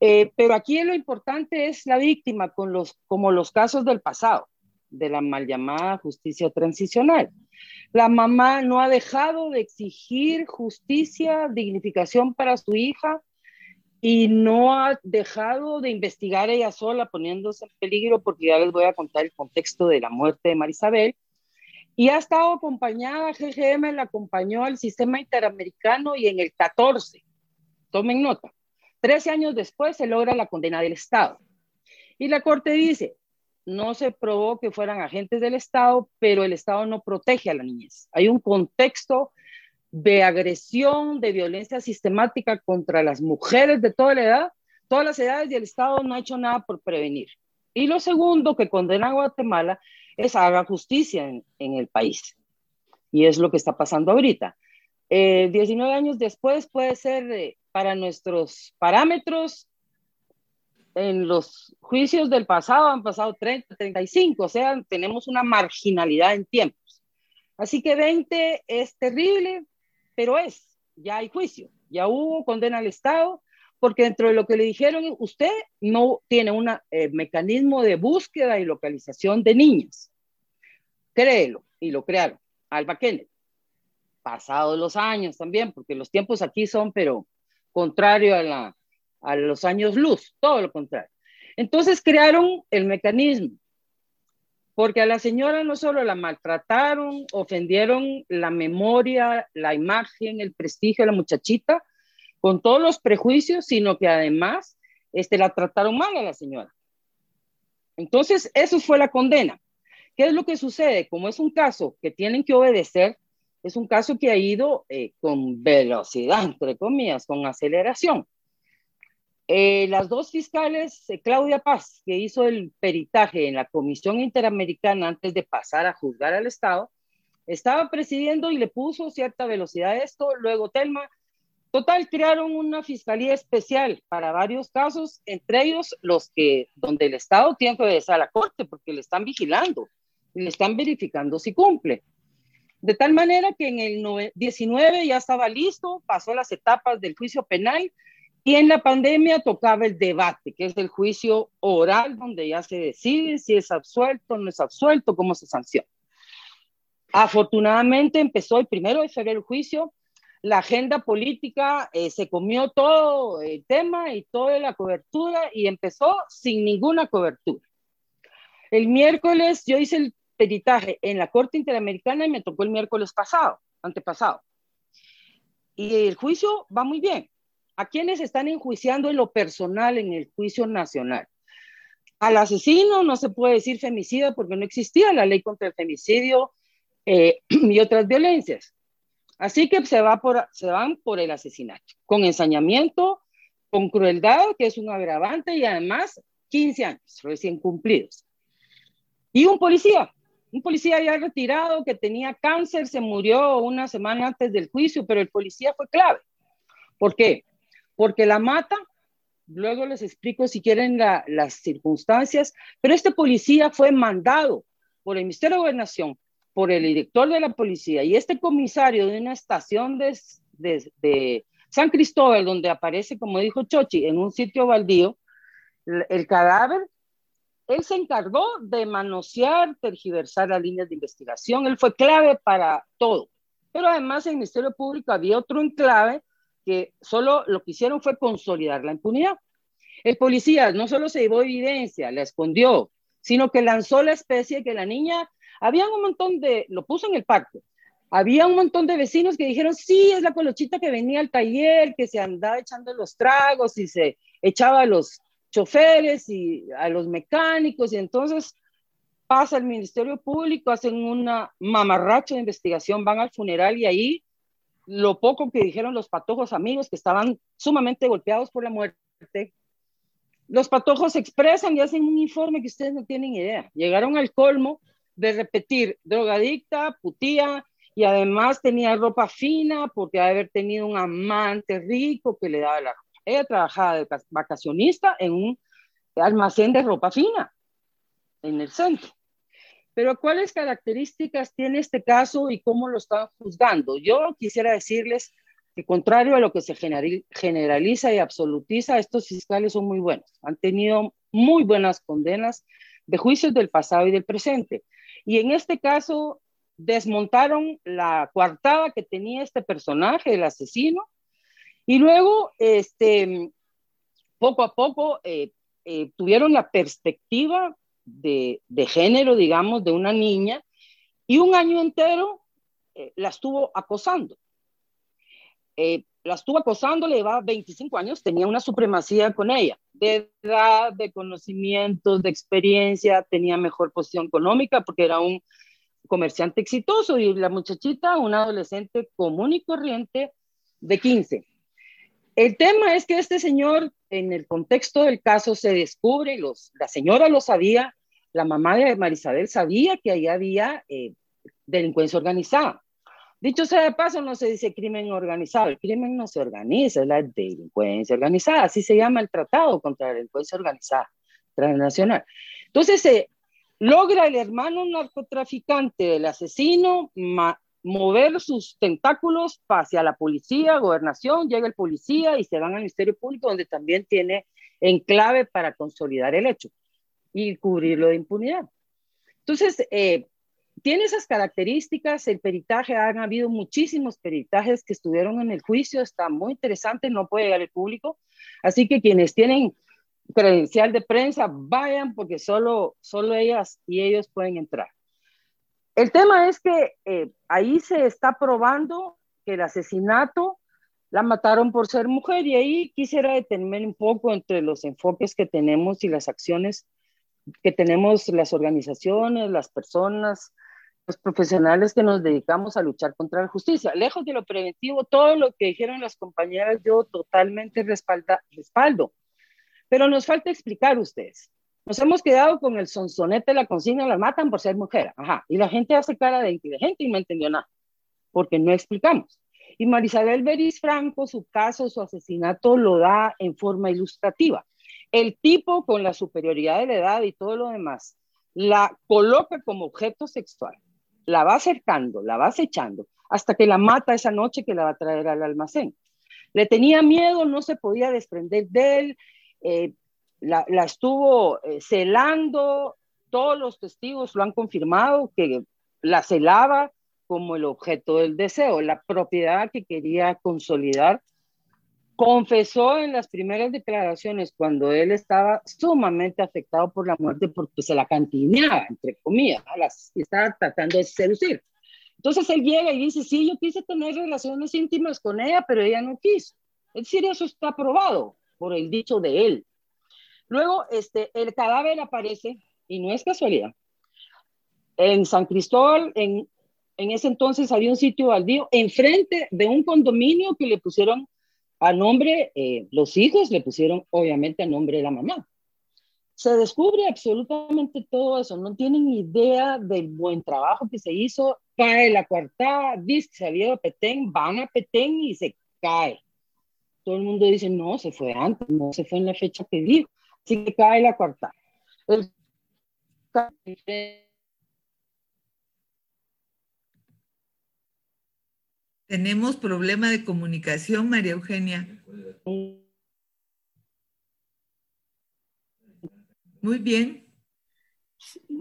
Eh, pero aquí lo importante es la víctima, con los, como los casos del pasado, de la mal llamada justicia transicional. La mamá no ha dejado de exigir justicia, dignificación para su hija, y no ha dejado de investigar ella sola, poniéndose en peligro, porque ya les voy a contar el contexto de la muerte de Marisabel. Y ha estado acompañada, GGM la acompañó al sistema interamericano y en el 14, tomen nota, 13 años después se logra la condena del Estado. Y la Corte dice, no se probó que fueran agentes del Estado, pero el Estado no protege a la niñez. Hay un contexto de agresión, de violencia sistemática contra las mujeres de toda la edad, todas las edades y el Estado no ha hecho nada por prevenir. Y lo segundo que condena a Guatemala es haga justicia en, el país. Y es lo que está pasando ahorita. 19 eh, años después puede ser eh, para nuestros parámetros, en los juicios del pasado han pasado 30, 35, o sea, tenemos una marginalidad en tiempos. Así que 20 es terrible, pero es, ya hay juicio, ya hubo condena al Estado, porque dentro de lo que le dijeron, usted no tiene un eh, mecanismo de búsqueda y localización de niñas. Créelo, y lo crearon. Alba Kennedy. Pasados los años también, porque los tiempos aquí son, pero contrario a, la, a los años luz, todo lo contrario. Entonces crearon el mecanismo porque a la señora no solo la maltrataron, ofendieron la memoria, la imagen, el prestigio de la muchachita, con todos los prejuicios, sino que además este, la trataron mal a la señora. Entonces, eso fue la condena. ¿Qué es lo que sucede? Como es un caso que tienen que obedecer, es un caso que ha ido eh, con velocidad, entre comillas, con aceleración. Eh, las dos fiscales, eh, Claudia Paz, que hizo el peritaje en la Comisión Interamericana antes de pasar a juzgar al Estado, estaba presidiendo y le puso cierta velocidad a esto, luego Telma. Total, crearon una fiscalía especial para varios casos, entre ellos los que, donde el Estado tiene que obedecer a la Corte porque le están vigilando y le están verificando si cumple. De tal manera que en el 19 ya estaba listo, pasó las etapas del juicio penal y en la pandemia tocaba el debate, que es el juicio oral, donde ya se decide si es absuelto no es absuelto, cómo se sanciona. Afortunadamente empezó el primero de febrero el juicio, la agenda política eh, se comió todo el tema y toda la cobertura y empezó sin ninguna cobertura. El miércoles yo hice el peritaje en la Corte Interamericana y me tocó el miércoles pasado, antepasado. Y el juicio va muy bien. ¿A quiénes están enjuiciando en lo personal en el juicio nacional? Al asesino no se puede decir femicidio porque no existía la ley contra el femicidio eh, y otras violencias. Así que se, va por, se van por el asesinato, con ensañamiento, con crueldad, que es un agravante, y además 15 años recién cumplidos. Y un policía, un policía ya retirado que tenía cáncer, se murió una semana antes del juicio, pero el policía fue clave. ¿Por qué? Porque la mata, luego les explico si quieren las circunstancias, pero este policía fue mandado por el Ministerio de Gobernación por el director de la policía y este comisario de una estación de, de, San Cristóbal, donde aparece, como dijo Chochi, en un sitio baldío, el, cadáver, él se encargó de manosear, tergiversar las líneas de investigación, él fue clave para todo. Pero además en el Ministerio Público había otro enclave que solo lo que hicieron fue consolidar la impunidad. El policía no solo se llevó evidencia, la escondió, sino que lanzó la especie que la niña había un montón de, lo puso en el parque, había un montón de vecinos que dijeron, sí, es la colochita que venía al taller, que se andaba echando los tragos y se echaba a los choferes y a los mecánicos y entonces pasa el Ministerio Público, hacen una mamarracho de investigación, van al funeral y ahí lo poco que dijeron los patojos amigos que estaban sumamente golpeados por la muerte, los patojos expresan y hacen un informe que ustedes no tienen idea. Llegaron al colmo de repetir drogadicta, putía, y además tenía ropa fina porque debe haber tenido un amante rico que le daba la ropa. Ella trabajaba de vacacionista en un almacén de ropa fina en el centro. Pero ¿cuáles características tiene este caso y cómo lo están juzgando? Yo quisiera decirles que contrario a lo que se generaliza y absolutiza, estos fiscales son muy buenos. Han tenido muy buenas condenas de juicios del pasado y del presente. Y en este caso, desmontaron la coartada que tenía este personaje, el asesino, y luego, este, poco a poco, eh, eh, tuvieron la perspectiva de, género, digamos, de una niña, y un año entero eh, la estuvo acosando. la estuvo acosando, le llevaba 25 años, tenía una supremacía con ella, de edad, de conocimientos, de experiencia, tenía mejor posición económica porque era un comerciante exitoso y la muchachita, una adolescente común y corriente de 15. El tema es que este señor, en el contexto del caso, se descubre, los, la señora lo sabía, la mamá de Marisabel sabía que ahí había eh, delincuencia organizada. Dicho sea de paso, no se dice crimen organizado, el crimen no se organiza, es la delincuencia organizada, así se llama el tratado contra la delincuencia organizada transnacional. Entonces se logra el hermano narcotraficante del asesino mover sus tentáculos hacia la policía, gobernación, llega el policía y se van al Ministerio Público, donde también tiene enclave para consolidar el hecho y cubrirlo de impunidad. Entonces, eh, tiene esas características, el peritaje, han habido muchísimos peritajes que estuvieron en el juicio, está muy interesante, no puede llegar el público, así que quienes tienen credencial de prensa, vayan porque solo, solo ellas y ellos pueden entrar. El tema es que eh, ahí se está probando que el asesinato la mataron por ser mujer y ahí quisiera detenerme un poco entre los enfoques que tenemos y las acciones que tenemos las organizaciones, las personas, los profesionales que nos dedicamos a luchar contra la justicia. Lejos de lo preventivo, todo lo que dijeron las compañeras, yo totalmente respalda, respaldo. Pero nos falta explicar ustedes. Nos hemos quedado con el sonsonete, la consigna, la matan por ser mujer. Ajá. Y la gente hace cara de inteligente y no entendió nada, porque no explicamos. Y Marisabel Beris Franco, su caso, su asesinato, lo da en forma ilustrativa. El tipo, con la superioridad de la edad y todo lo demás, la coloca como objeto sexual, la va acercando, la va acechando, hasta que la mata esa noche que la va a traer al almacén. Le tenía miedo, no se podía desprender de él, eh, la, estuvo eh, celando, todos los testigos lo han confirmado, que la celaba como el objeto del deseo, la propiedad que quería consolidar. Confesó en las primeras declaraciones cuando él estaba sumamente afectado por la muerte porque se la cantineaba, entre comillas, las estaba tratando de seducir. Entonces él llega y dice, sí, yo quise tener relaciones íntimas con ella, pero ella no quiso. Es decir, eso está probado por el dicho de él. Luego, este, el cadáver aparece, y no es casualidad, en San Cristóbal, en, en ese entonces había un sitio baldío, enfrente de un condominio que le pusieron a nombre, eh, los hijos le pusieron obviamente a nombre de la mamá. Se descubre absolutamente todo eso, no tienen idea del buen trabajo que se hizo, cae la cuarta, dice que se había a Petén, van a Petén y se cae. Todo el mundo dice, no, se fue antes, no se fue en la fecha que dijo. Así que cae la cuarta. Tenemos problema de comunicación, María Eugenia. Muy bien.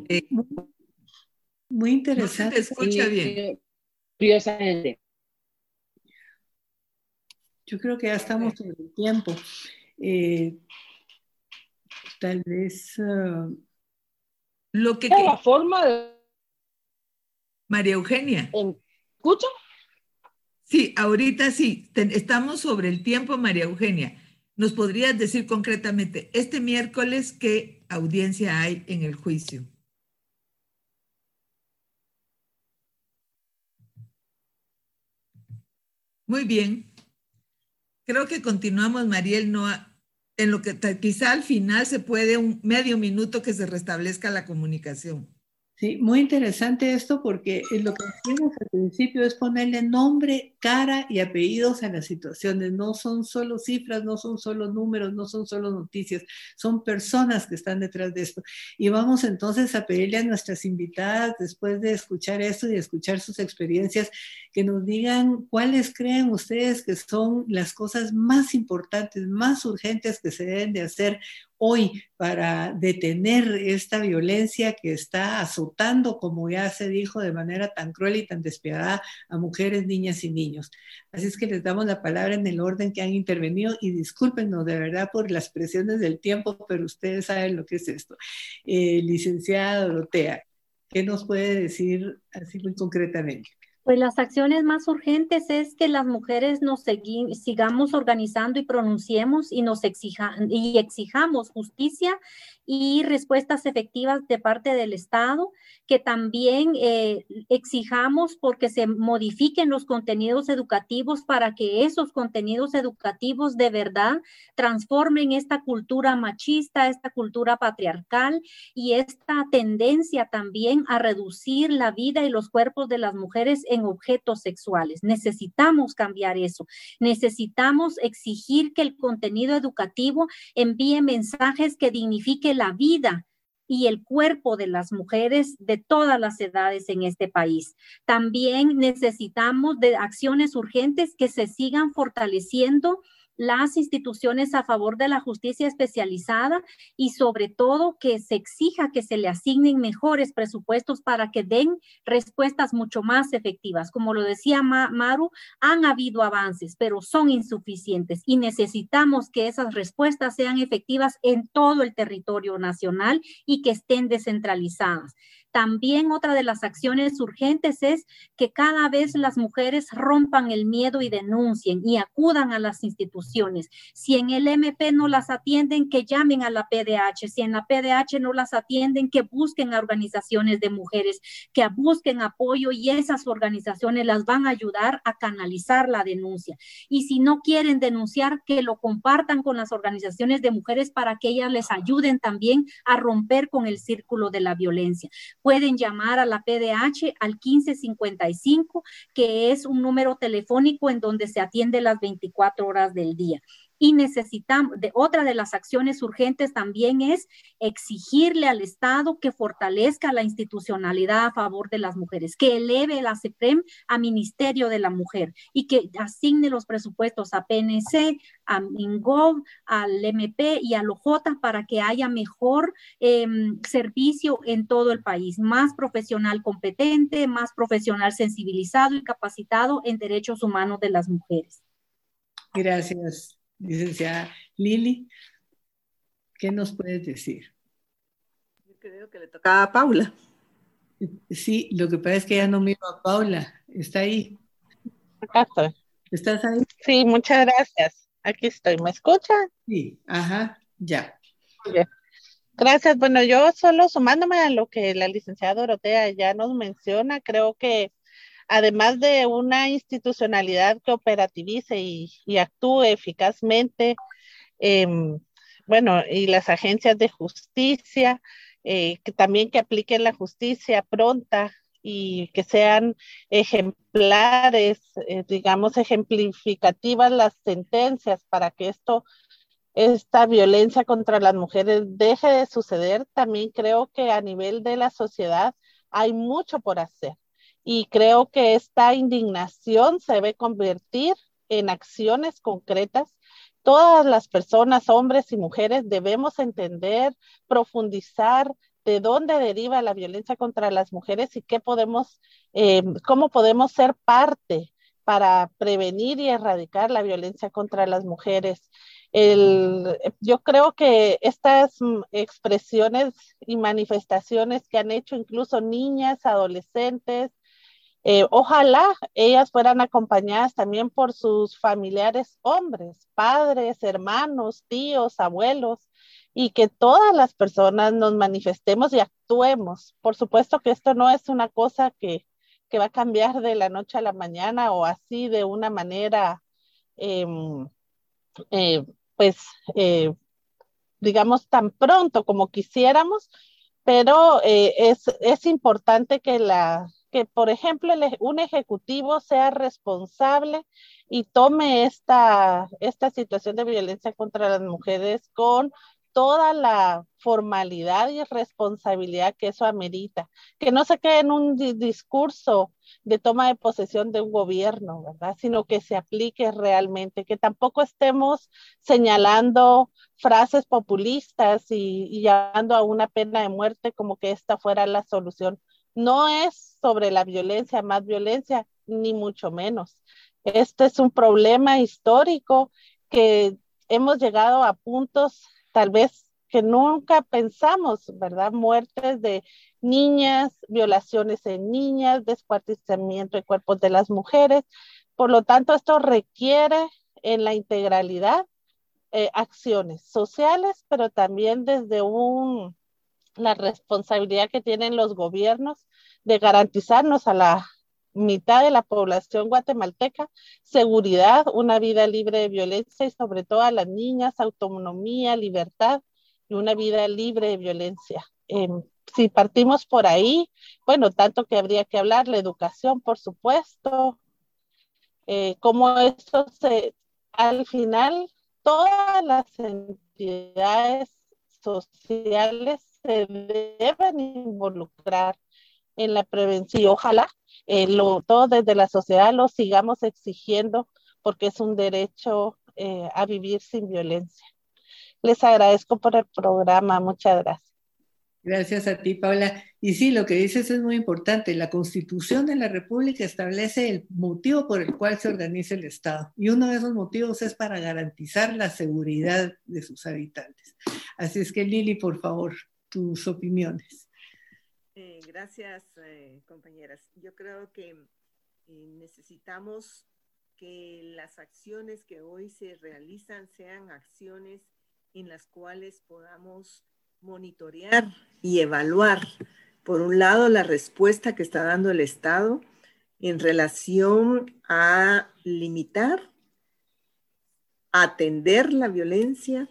Eh, muy interesante. se escucha bien. Yo creo que ya estamos en el tiempo. Eh, tal vez uh, lo que... La forma de... María Eugenia. ¿Escucho? Sí, ahorita sí. estamos sobre el tiempo, María Eugenia. ¿Nos podrías decir concretamente, este miércoles, qué audiencia hay en el juicio? Muy bien. Creo que continuamos, Mariel. No, en lo que quizá al final se puede un medio minuto que se restablezca la comunicación. Sí, muy interesante esto porque lo que hacemos al principio es ponerle nombre, cara y apellidos a las situaciones. No son solo cifras, no son solo números, no son solo noticias, son personas que están detrás de esto. Y vamos entonces a pedirle a nuestras invitadas, después de escuchar esto y escuchar sus experiencias, que nos digan cuáles creen ustedes que son las cosas más importantes, más urgentes que se deben de hacer hoy para detener esta violencia que está azotando, como ya se dijo, de manera tan cruel y tan despiadada a mujeres, niñas y niños. Así es que les damos la palabra en el orden que han intervenido y discúlpenos de verdad por las presiones del tiempo, pero ustedes saben lo que es esto. Eh, licenciada Dorotea, ¿qué nos puede decir así muy concretamente? Pues las acciones más urgentes es que las mujeres nos sigamos organizando y pronunciemos y nos y exijamos justicia y respuestas efectivas de parte del Estado, que también eh, exijamos porque se modifiquen los contenidos educativos para que esos contenidos educativos de verdad transformen esta cultura machista, esta cultura patriarcal y esta tendencia también a reducir la vida y los cuerpos de las mujeres en objetos sexuales. Necesitamos cambiar eso. Necesitamos exigir que el contenido educativo envíe mensajes que dignifiquen la vida y el cuerpo de las mujeres de todas las edades en este país. También necesitamos de acciones urgentes que se sigan fortaleciendo las instituciones a favor de la justicia especializada y sobre todo que se exija que se le asignen mejores presupuestos para que den respuestas mucho más efectivas. Como lo decía Maru, han habido avances, pero son insuficientes y necesitamos que esas respuestas sean efectivas en todo el territorio nacional y que estén descentralizadas. También otra de las acciones urgentes es que cada vez las mujeres rompan el miedo y denuncien y acudan a las instituciones. Si en el MP no las atienden, que llamen a la PDH. Si en la PDH no las atienden, que busquen a organizaciones de mujeres, que busquen apoyo y esas organizaciones las van a ayudar a canalizar la denuncia. Y si no quieren denunciar, que lo compartan con las organizaciones de mujeres para que ellas les ayuden también a romper con el círculo de la violencia. Pueden llamar a la PDH al 1555, que es un número telefónico en donde se atiende las 24 horas del día y necesitamos, de, otra de las acciones urgentes también es exigirle al Estado que fortalezca la institucionalidad a favor de las mujeres, que eleve la CEPREM a Ministerio de la Mujer y que asigne los presupuestos a PNC, a INGOV, al MP y a LOJ para que haya mejor em, servicio en todo el país, más profesional competente, más profesional sensibilizado y capacitado en derechos humanos de las mujeres. Gracias, licenciada Lili, ¿qué nos puedes decir? Yo creo que le tocaba a Paula. Sí, lo que pasa es que ya no miro a Paula, está ahí. Acá estoy. ¿Estás ahí? Sí, muchas gracias. Aquí estoy. ¿Me escucha? Sí, ajá, ya. Gracias. Bueno, yo solo sumándome a lo que la licenciada Dorotea ya nos menciona, creo que además de una institucionalidad que operativice y, actúe eficazmente, em, bueno, y las agencias de justicia, eh, que también que apliquen la justicia pronta y que sean ejemplares, eh, digamos, ejemplificativas las sentencias para que esto, esta violencia contra las mujeres deje de suceder, también creo que a nivel de la sociedad hay mucho por hacer y creo que esta indignación se debe convertir en acciones concretas. Todas las personas, hombres y mujeres, debemos entender, profundizar de dónde deriva la violencia contra las mujeres y qué podemos, eh, cómo podemos ser parte para prevenir y erradicar la violencia contra las mujeres. yo creo que estas mm, expresiones y manifestaciones que han hecho incluso niñas, adolescentes, eh, ojalá ellas fueran acompañadas también por sus familiares hombres, padres, hermanos, tíos, abuelos, y que todas las personas nos manifestemos y actuemos. Por supuesto que esto no es una cosa que, va a cambiar de la noche a la mañana o así de una manera, em, eh, pues, eh, digamos, tan pronto como quisiéramos, pero es, es importante que la, que, por ejemplo, un ejecutivo sea responsable y tome esta, esta situación de violencia contra las mujeres con toda la formalidad y responsabilidad que eso amerita, que no se quede en un discurso de toma de posesión de un gobierno, ¿verdad? Sino que se aplique realmente, que tampoco estemos señalando frases populistas y, y llamando a una pena de muerte como que esta fuera la solución no es sobre la violencia, más violencia, ni mucho menos. Este es un problema histórico que hemos llegado a puntos tal vez que nunca pensamos, ¿verdad? Muertes de niñas, violaciones en niñas, descuartizamiento de cuerpos de las mujeres. Por lo tanto, esto requiere en la integralidad eh, acciones sociales, pero también desde un, la responsabilidad que tienen los gobiernos de garantizarnos a la mitad de la población guatemalteca seguridad, una vida libre de violencia y sobre todo a las niñas autonomía, libertad y una vida libre de violencia. Em, si partimos por ahí, bueno, tanto que habría que hablar, la educación, por supuesto, eh, cómo esto se, al final, todas las entidades sociales deben involucrar en la prevención. Ojalá eh, lo, todo desde la sociedad lo sigamos exigiendo porque es un derecho eh, a vivir sin violencia. Les agradezco por el programa. Muchas gracias. Gracias a ti, Paula. Y sí, lo que dices es muy importante. La Constitución de la República establece el motivo por el cual se organiza el Estado. Y uno de esos motivos es para garantizar la seguridad de sus habitantes. Así es que, Lili, por favor, tus opiniones. Eh, gracias, eh, compañeras. Yo creo que eh, necesitamos que las acciones que hoy se realizan sean acciones en las cuales podamos monitorear y evaluar, por un lado, la respuesta que está dando el Estado en relación a limitar, atender la violencia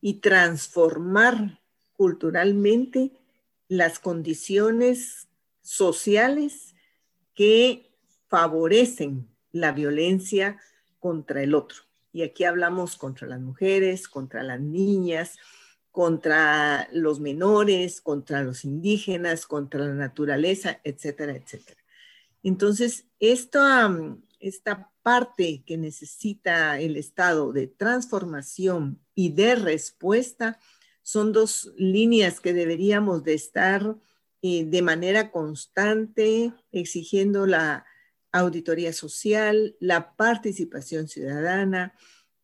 y transformar culturalmente las condiciones sociales que favorecen la violencia contra el otro. Y aquí hablamos contra las mujeres, contra las niñas, contra los menores, contra los indígenas, contra la naturaleza, etcétera, etcétera. Entonces, esta, esta parte que necesita el Estado de transformación y de respuesta son dos líneas que deberíamos de estar eh, de manera constante exigiendo la auditoría social, la participación ciudadana,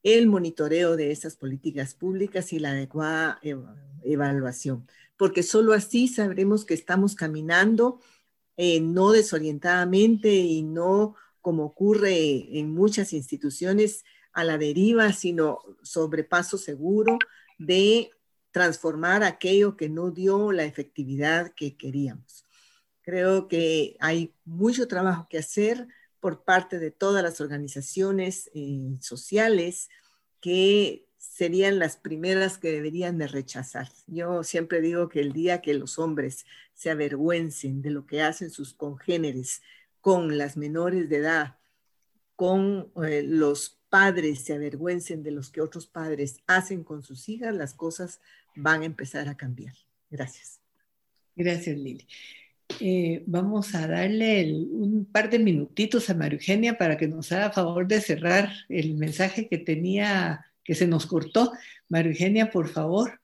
el monitoreo de estas políticas públicas y la adecuada evaluación, porque solo así sabremos que estamos caminando eh, no desorientadamente y no como ocurre en muchas instituciones a la deriva, sino sobre paso seguro de transformar aquello que no dio la efectividad que queríamos. Creo que hay mucho trabajo que hacer por parte de todas las organizaciones eh, sociales que serían las primeras que deberían de rechazar. Yo siempre digo que el día que los hombres se avergüencen de lo que hacen sus congéneres con las menores de edad, con eh, los padres se avergüencen de los que otros padres hacen con sus hijas, las cosas van a empezar a cambiar. Gracias. Gracias, Lili. Eh, vamos a darle un par de minutitos a María Eugenia para que nos haga favor de cerrar el mensaje que tenía, que se nos cortó. María Eugenia, por favor.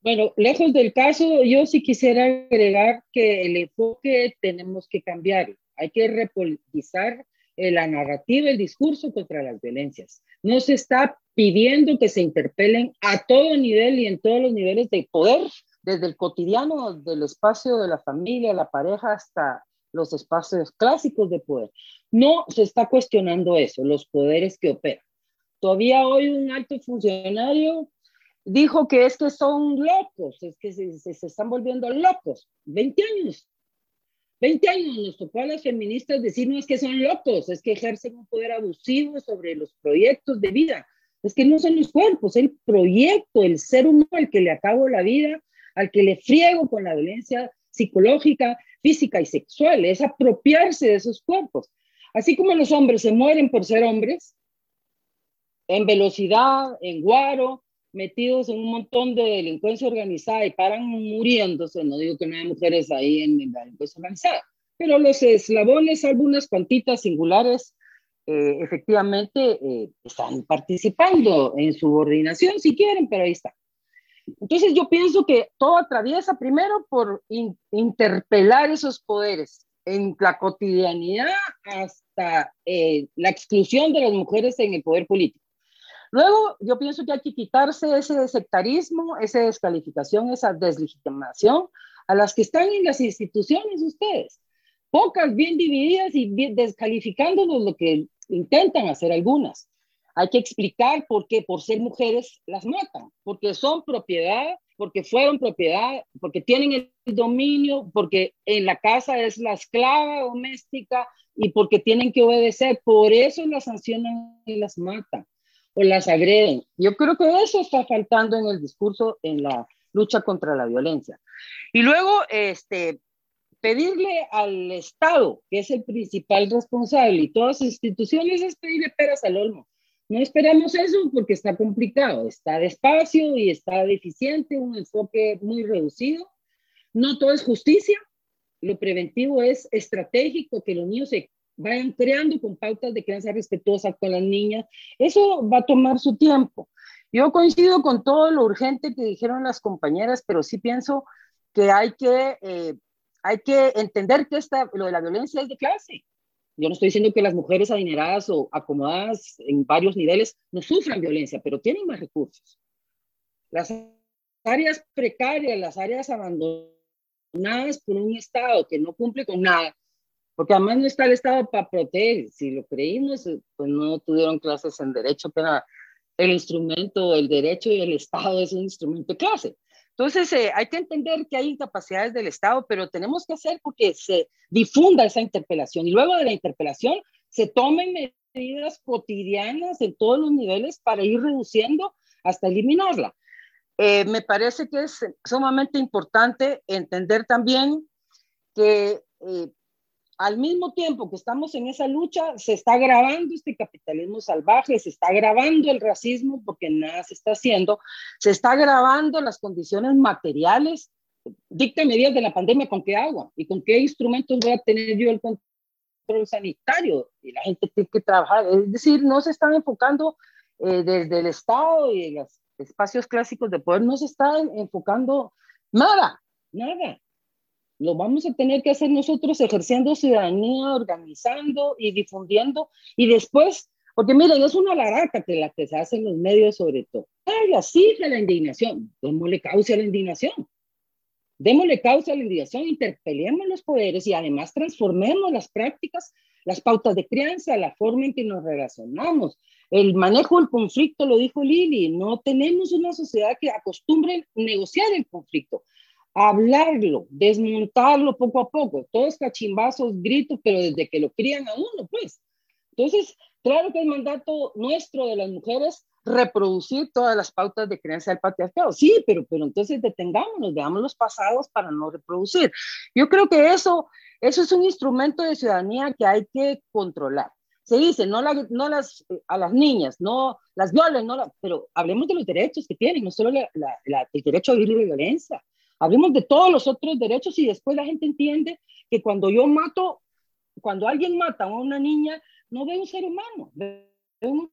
Bueno, lejos del caso, yo sí quisiera agregar que el enfoque tenemos que cambiar. Hay que repolitizar la narrativa, el discurso contra las violencias. No se está pidiendo que se interpelen a todo nivel y en todos los niveles de poder, desde el cotidiano, del espacio de la familia, la pareja, hasta los espacios clásicos de poder. No se está cuestionando eso, los poderes que operan. Todavía hoy un alto funcionario dijo que es que son locos, es que se, se, están volviendo locos. 20 años. 20 años nos tocó a las feministas decirnos que son locos, es que ejercen un poder abusivo sobre los proyectos de vida. Es que no son los cuerpos, el proyecto, el ser humano al que le acabo la vida, al que le friego con la violencia psicológica, física y sexual, es apropiarse de esos cuerpos. Así como los hombres se mueren por ser hombres, en velocidad, en guaro, metidos en un montón de delincuencia organizada y paran muriéndose, no digo que no haya mujeres ahí en la delincuencia organizada, pero los eslabones, algunas cuantitas singulares, eh, efectivamente eh, están participando en subordinación si quieren, pero ahí está. Entonces yo pienso que todo atraviesa primero por interpelar esos poderes en la cotidianidad hasta eh, la exclusión de las mujeres en el poder político. Luego, yo pienso que hay que quitarse ese sectarismo, esa descalificación, esa deslegitimación a las que están en las instituciones ustedes. Pocas bien divididas y bien descalificándonos lo que intentan hacer algunas. Hay que explicar por qué, por ser mujeres, las matan, porque son propiedad, porque fueron propiedad, porque tienen el dominio, porque en la casa es la esclava doméstica y porque tienen que obedecer. Por eso las sancionan y las matan o las agreden. Yo creo que eso está faltando en el discurso en la lucha contra la violencia. Y luego, este, pedirle al Estado, que es el principal responsable, y todas las instituciones, es pedirle peras al olmo. No esperamos eso porque está complicado, está despacio y está deficiente, un enfoque muy reducido. No todo es justicia, lo preventivo es estratégico, que los niños se vayan creando con pautas de crianza respetuosa con las niñas. Eso va a tomar su tiempo. Yo coincido con todo lo urgente que dijeron las compañeras, pero sí pienso que hay que eh, hay que entender que esta, lo de la violencia es de clase. Yo no estoy diciendo que las mujeres adineradas o acomodadas en varios niveles no sufran violencia, pero tienen más recursos. Las áreas precarias, las áreas abandonadas por un Estado que no cumple con nada, porque además no está el Estado para proteger. Si lo creímos, pues no tuvieron clases en derecho, pero el instrumento, el derecho y el Estado es un instrumento de clase. Entonces, eh, hay que entender que hay incapacidades del Estado, pero tenemos que hacer porque se difunda esa interpelación y luego de la interpelación se tomen medidas cotidianas en todos los niveles para ir reduciendo hasta eliminarla. Eh, me parece que es sumamente importante entender también que eh, al mismo tiempo que estamos en esa lucha, se está agravando este capitalismo salvaje, se está agravando el racismo porque nada se está haciendo, se está agravando las condiciones materiales. Dicta medidas de la pandemia, ¿con qué agua? ¿Y con qué instrumentos voy a tener yo el control sanitario? Y la gente tiene que trabajar. Es decir, no se están enfocando eh, desde el Estado y los espacios clásicos de poder, no se están enfocando nada, nada lo vamos a tener que hacer nosotros ejerciendo ciudadanía, organizando y difundiendo. Y después, porque miren, es una laraca que la que se hace en los medios sobre todo. Ay, así de la indignación. Démosle causa a la indignación. Démosle causa a la indignación, interpelemos los poderes y además transformemos las prácticas, las pautas de crianza, la forma en que nos relacionamos. El manejo del conflicto, lo dijo Lili, no tenemos una sociedad que acostumbre negociar el conflicto hablarlo, desmontarlo poco a poco, todos cachimbazos, gritos, pero desde que lo crían a uno, pues. Entonces, claro que el mandato nuestro de las mujeres reproducir todas las pautas de creencia del patriarcado. Sí, pero, pero entonces detengámonos, veamos los pasados para no reproducir. Yo creo que eso, eso es un instrumento de ciudadanía que hay que controlar. Se dice, no, no las, a las niñas, no las violen, no pero hablemos de los derechos que tienen, no solo la, el derecho a vivir de violencia, Hablemos de todos los otros derechos y después la gente entiende que cuando yo mato, cuando alguien mata a una niña, no ve un ser humano, ve un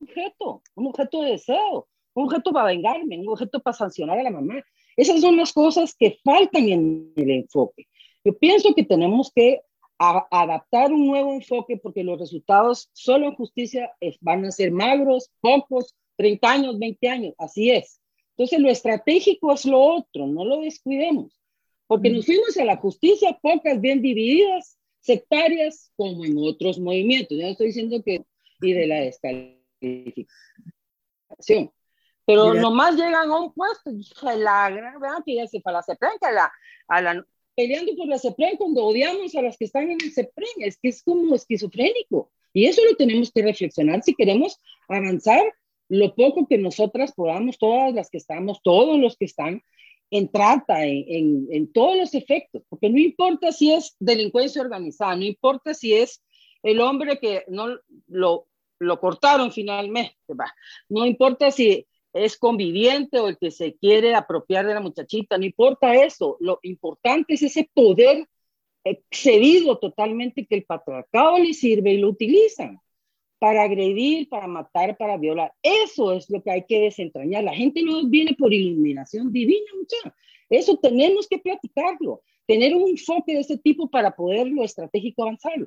objeto, un objeto de deseo, un objeto para vengarme, un objeto para sancionar a la mamá. Esas son las cosas que faltan en el enfoque. Yo pienso que tenemos que adaptar un nuevo enfoque porque los resultados solo en justicia van a ser magros, pocos, 30 años, 20 años, así es. Entonces, lo estratégico es lo otro, no lo descuidemos, porque nos fuimos a la justicia, pocas bien divididas, sectarias, como en otros movimientos. Ya estoy diciendo que, y de la descalificación. Pero nomás llegan a un puesto, la vean que ya se fue a la CEPREN, que a la, a la, peleando por la CEPREN cuando odiamos a las que están en el CEPREN, es que es como esquizofrénico. Y eso lo tenemos que reflexionar si queremos avanzar lo poco que nosotras podamos, todas las que estamos, todos los que están, en trata, en, en, todos los efectos, porque no importa si es delincuencia organizada, no importa si es el hombre que no lo, lo cortaron finalmente, no importa si es conviviente o el que se quiere apropiar de la muchachita, no importa eso, lo importante es ese poder excedido totalmente que el patriarcado le sirve y lo utilizan para agredir, para matar, para violar. Eso es lo que hay que desentrañar. La gente no viene por iluminación divina, mucha. Eso tenemos que platicarlo, tener un enfoque de ese tipo para poder lo estratégico avanzarlo.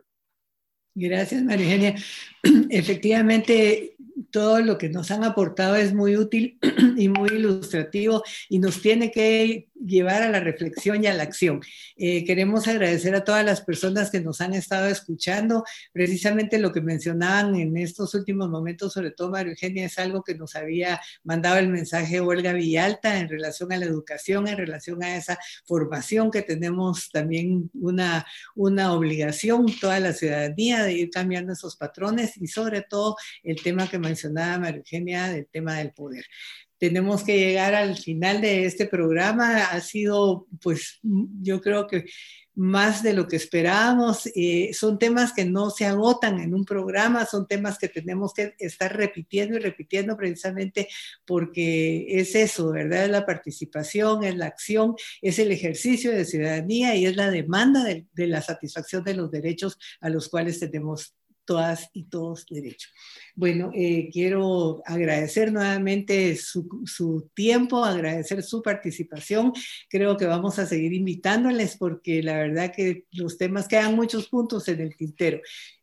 Gracias, María Eugenia. Efectivamente, todo lo que nos han aportado es muy útil y muy ilustrativo y nos tiene que llevar a la reflexión y a la acción. Eh, queremos agradecer a todas las personas que nos han estado escuchando. Precisamente lo que mencionaban en estos últimos momentos, sobre todo María Eugenia, es algo que nos había mandado el mensaje Olga Villalta en relación a la educación, en relación a esa formación que tenemos también una, una obligación, toda la ciudadanía, de ir cambiando esos patrones y sobre todo el tema que mencionaba María Eugenia, del tema del poder tenemos que llegar al final de este programa. Ha sido, pues, yo creo que más de lo que esperábamos. Eh, son temas que no se agotan en un programa, son temas que tenemos que estar repitiendo y repitiendo precisamente porque es eso, ¿verdad? Es la participación, es la acción, es el ejercicio de ciudadanía y es la demanda de, de la satisfacción de los derechos a los cuales tenemos todas y todos derecho. Bueno, eh, quiero agradecer nuevamente su, su, tiempo, agradecer su participación. Creo que vamos a seguir invitándoles porque la verdad que los temas quedan muchos puntos en el tintero.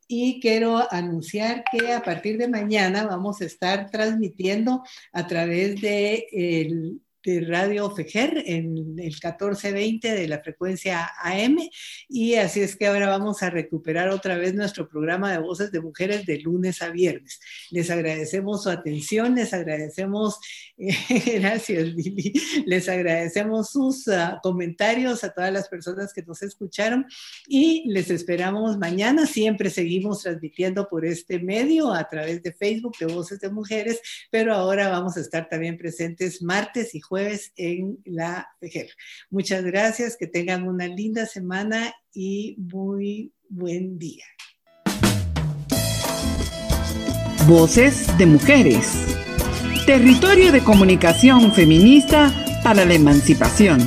Y quiero anunciar que a partir de mañana vamos a estar transmitiendo a través de el de Radio Fejer en el 1420 de la frecuencia AM y así es que ahora vamos a recuperar otra vez nuestro programa de voces de mujeres de lunes a viernes. Les agradecemos su atención, les agradecemos, gracias Lili, les agradecemos sus uh, comentarios a todas las personas que nos escucharon y les esperamos mañana. Siempre seguimos transmitiendo por este medio a través de Facebook de Voces de Mujeres, pero ahora vamos a estar también presentes martes y jueves en la FEGER. Muchas gracias, que tengan una linda semana y muy buen día. Voces de mujeres. Territorio de comunicación feminista para la emancipación.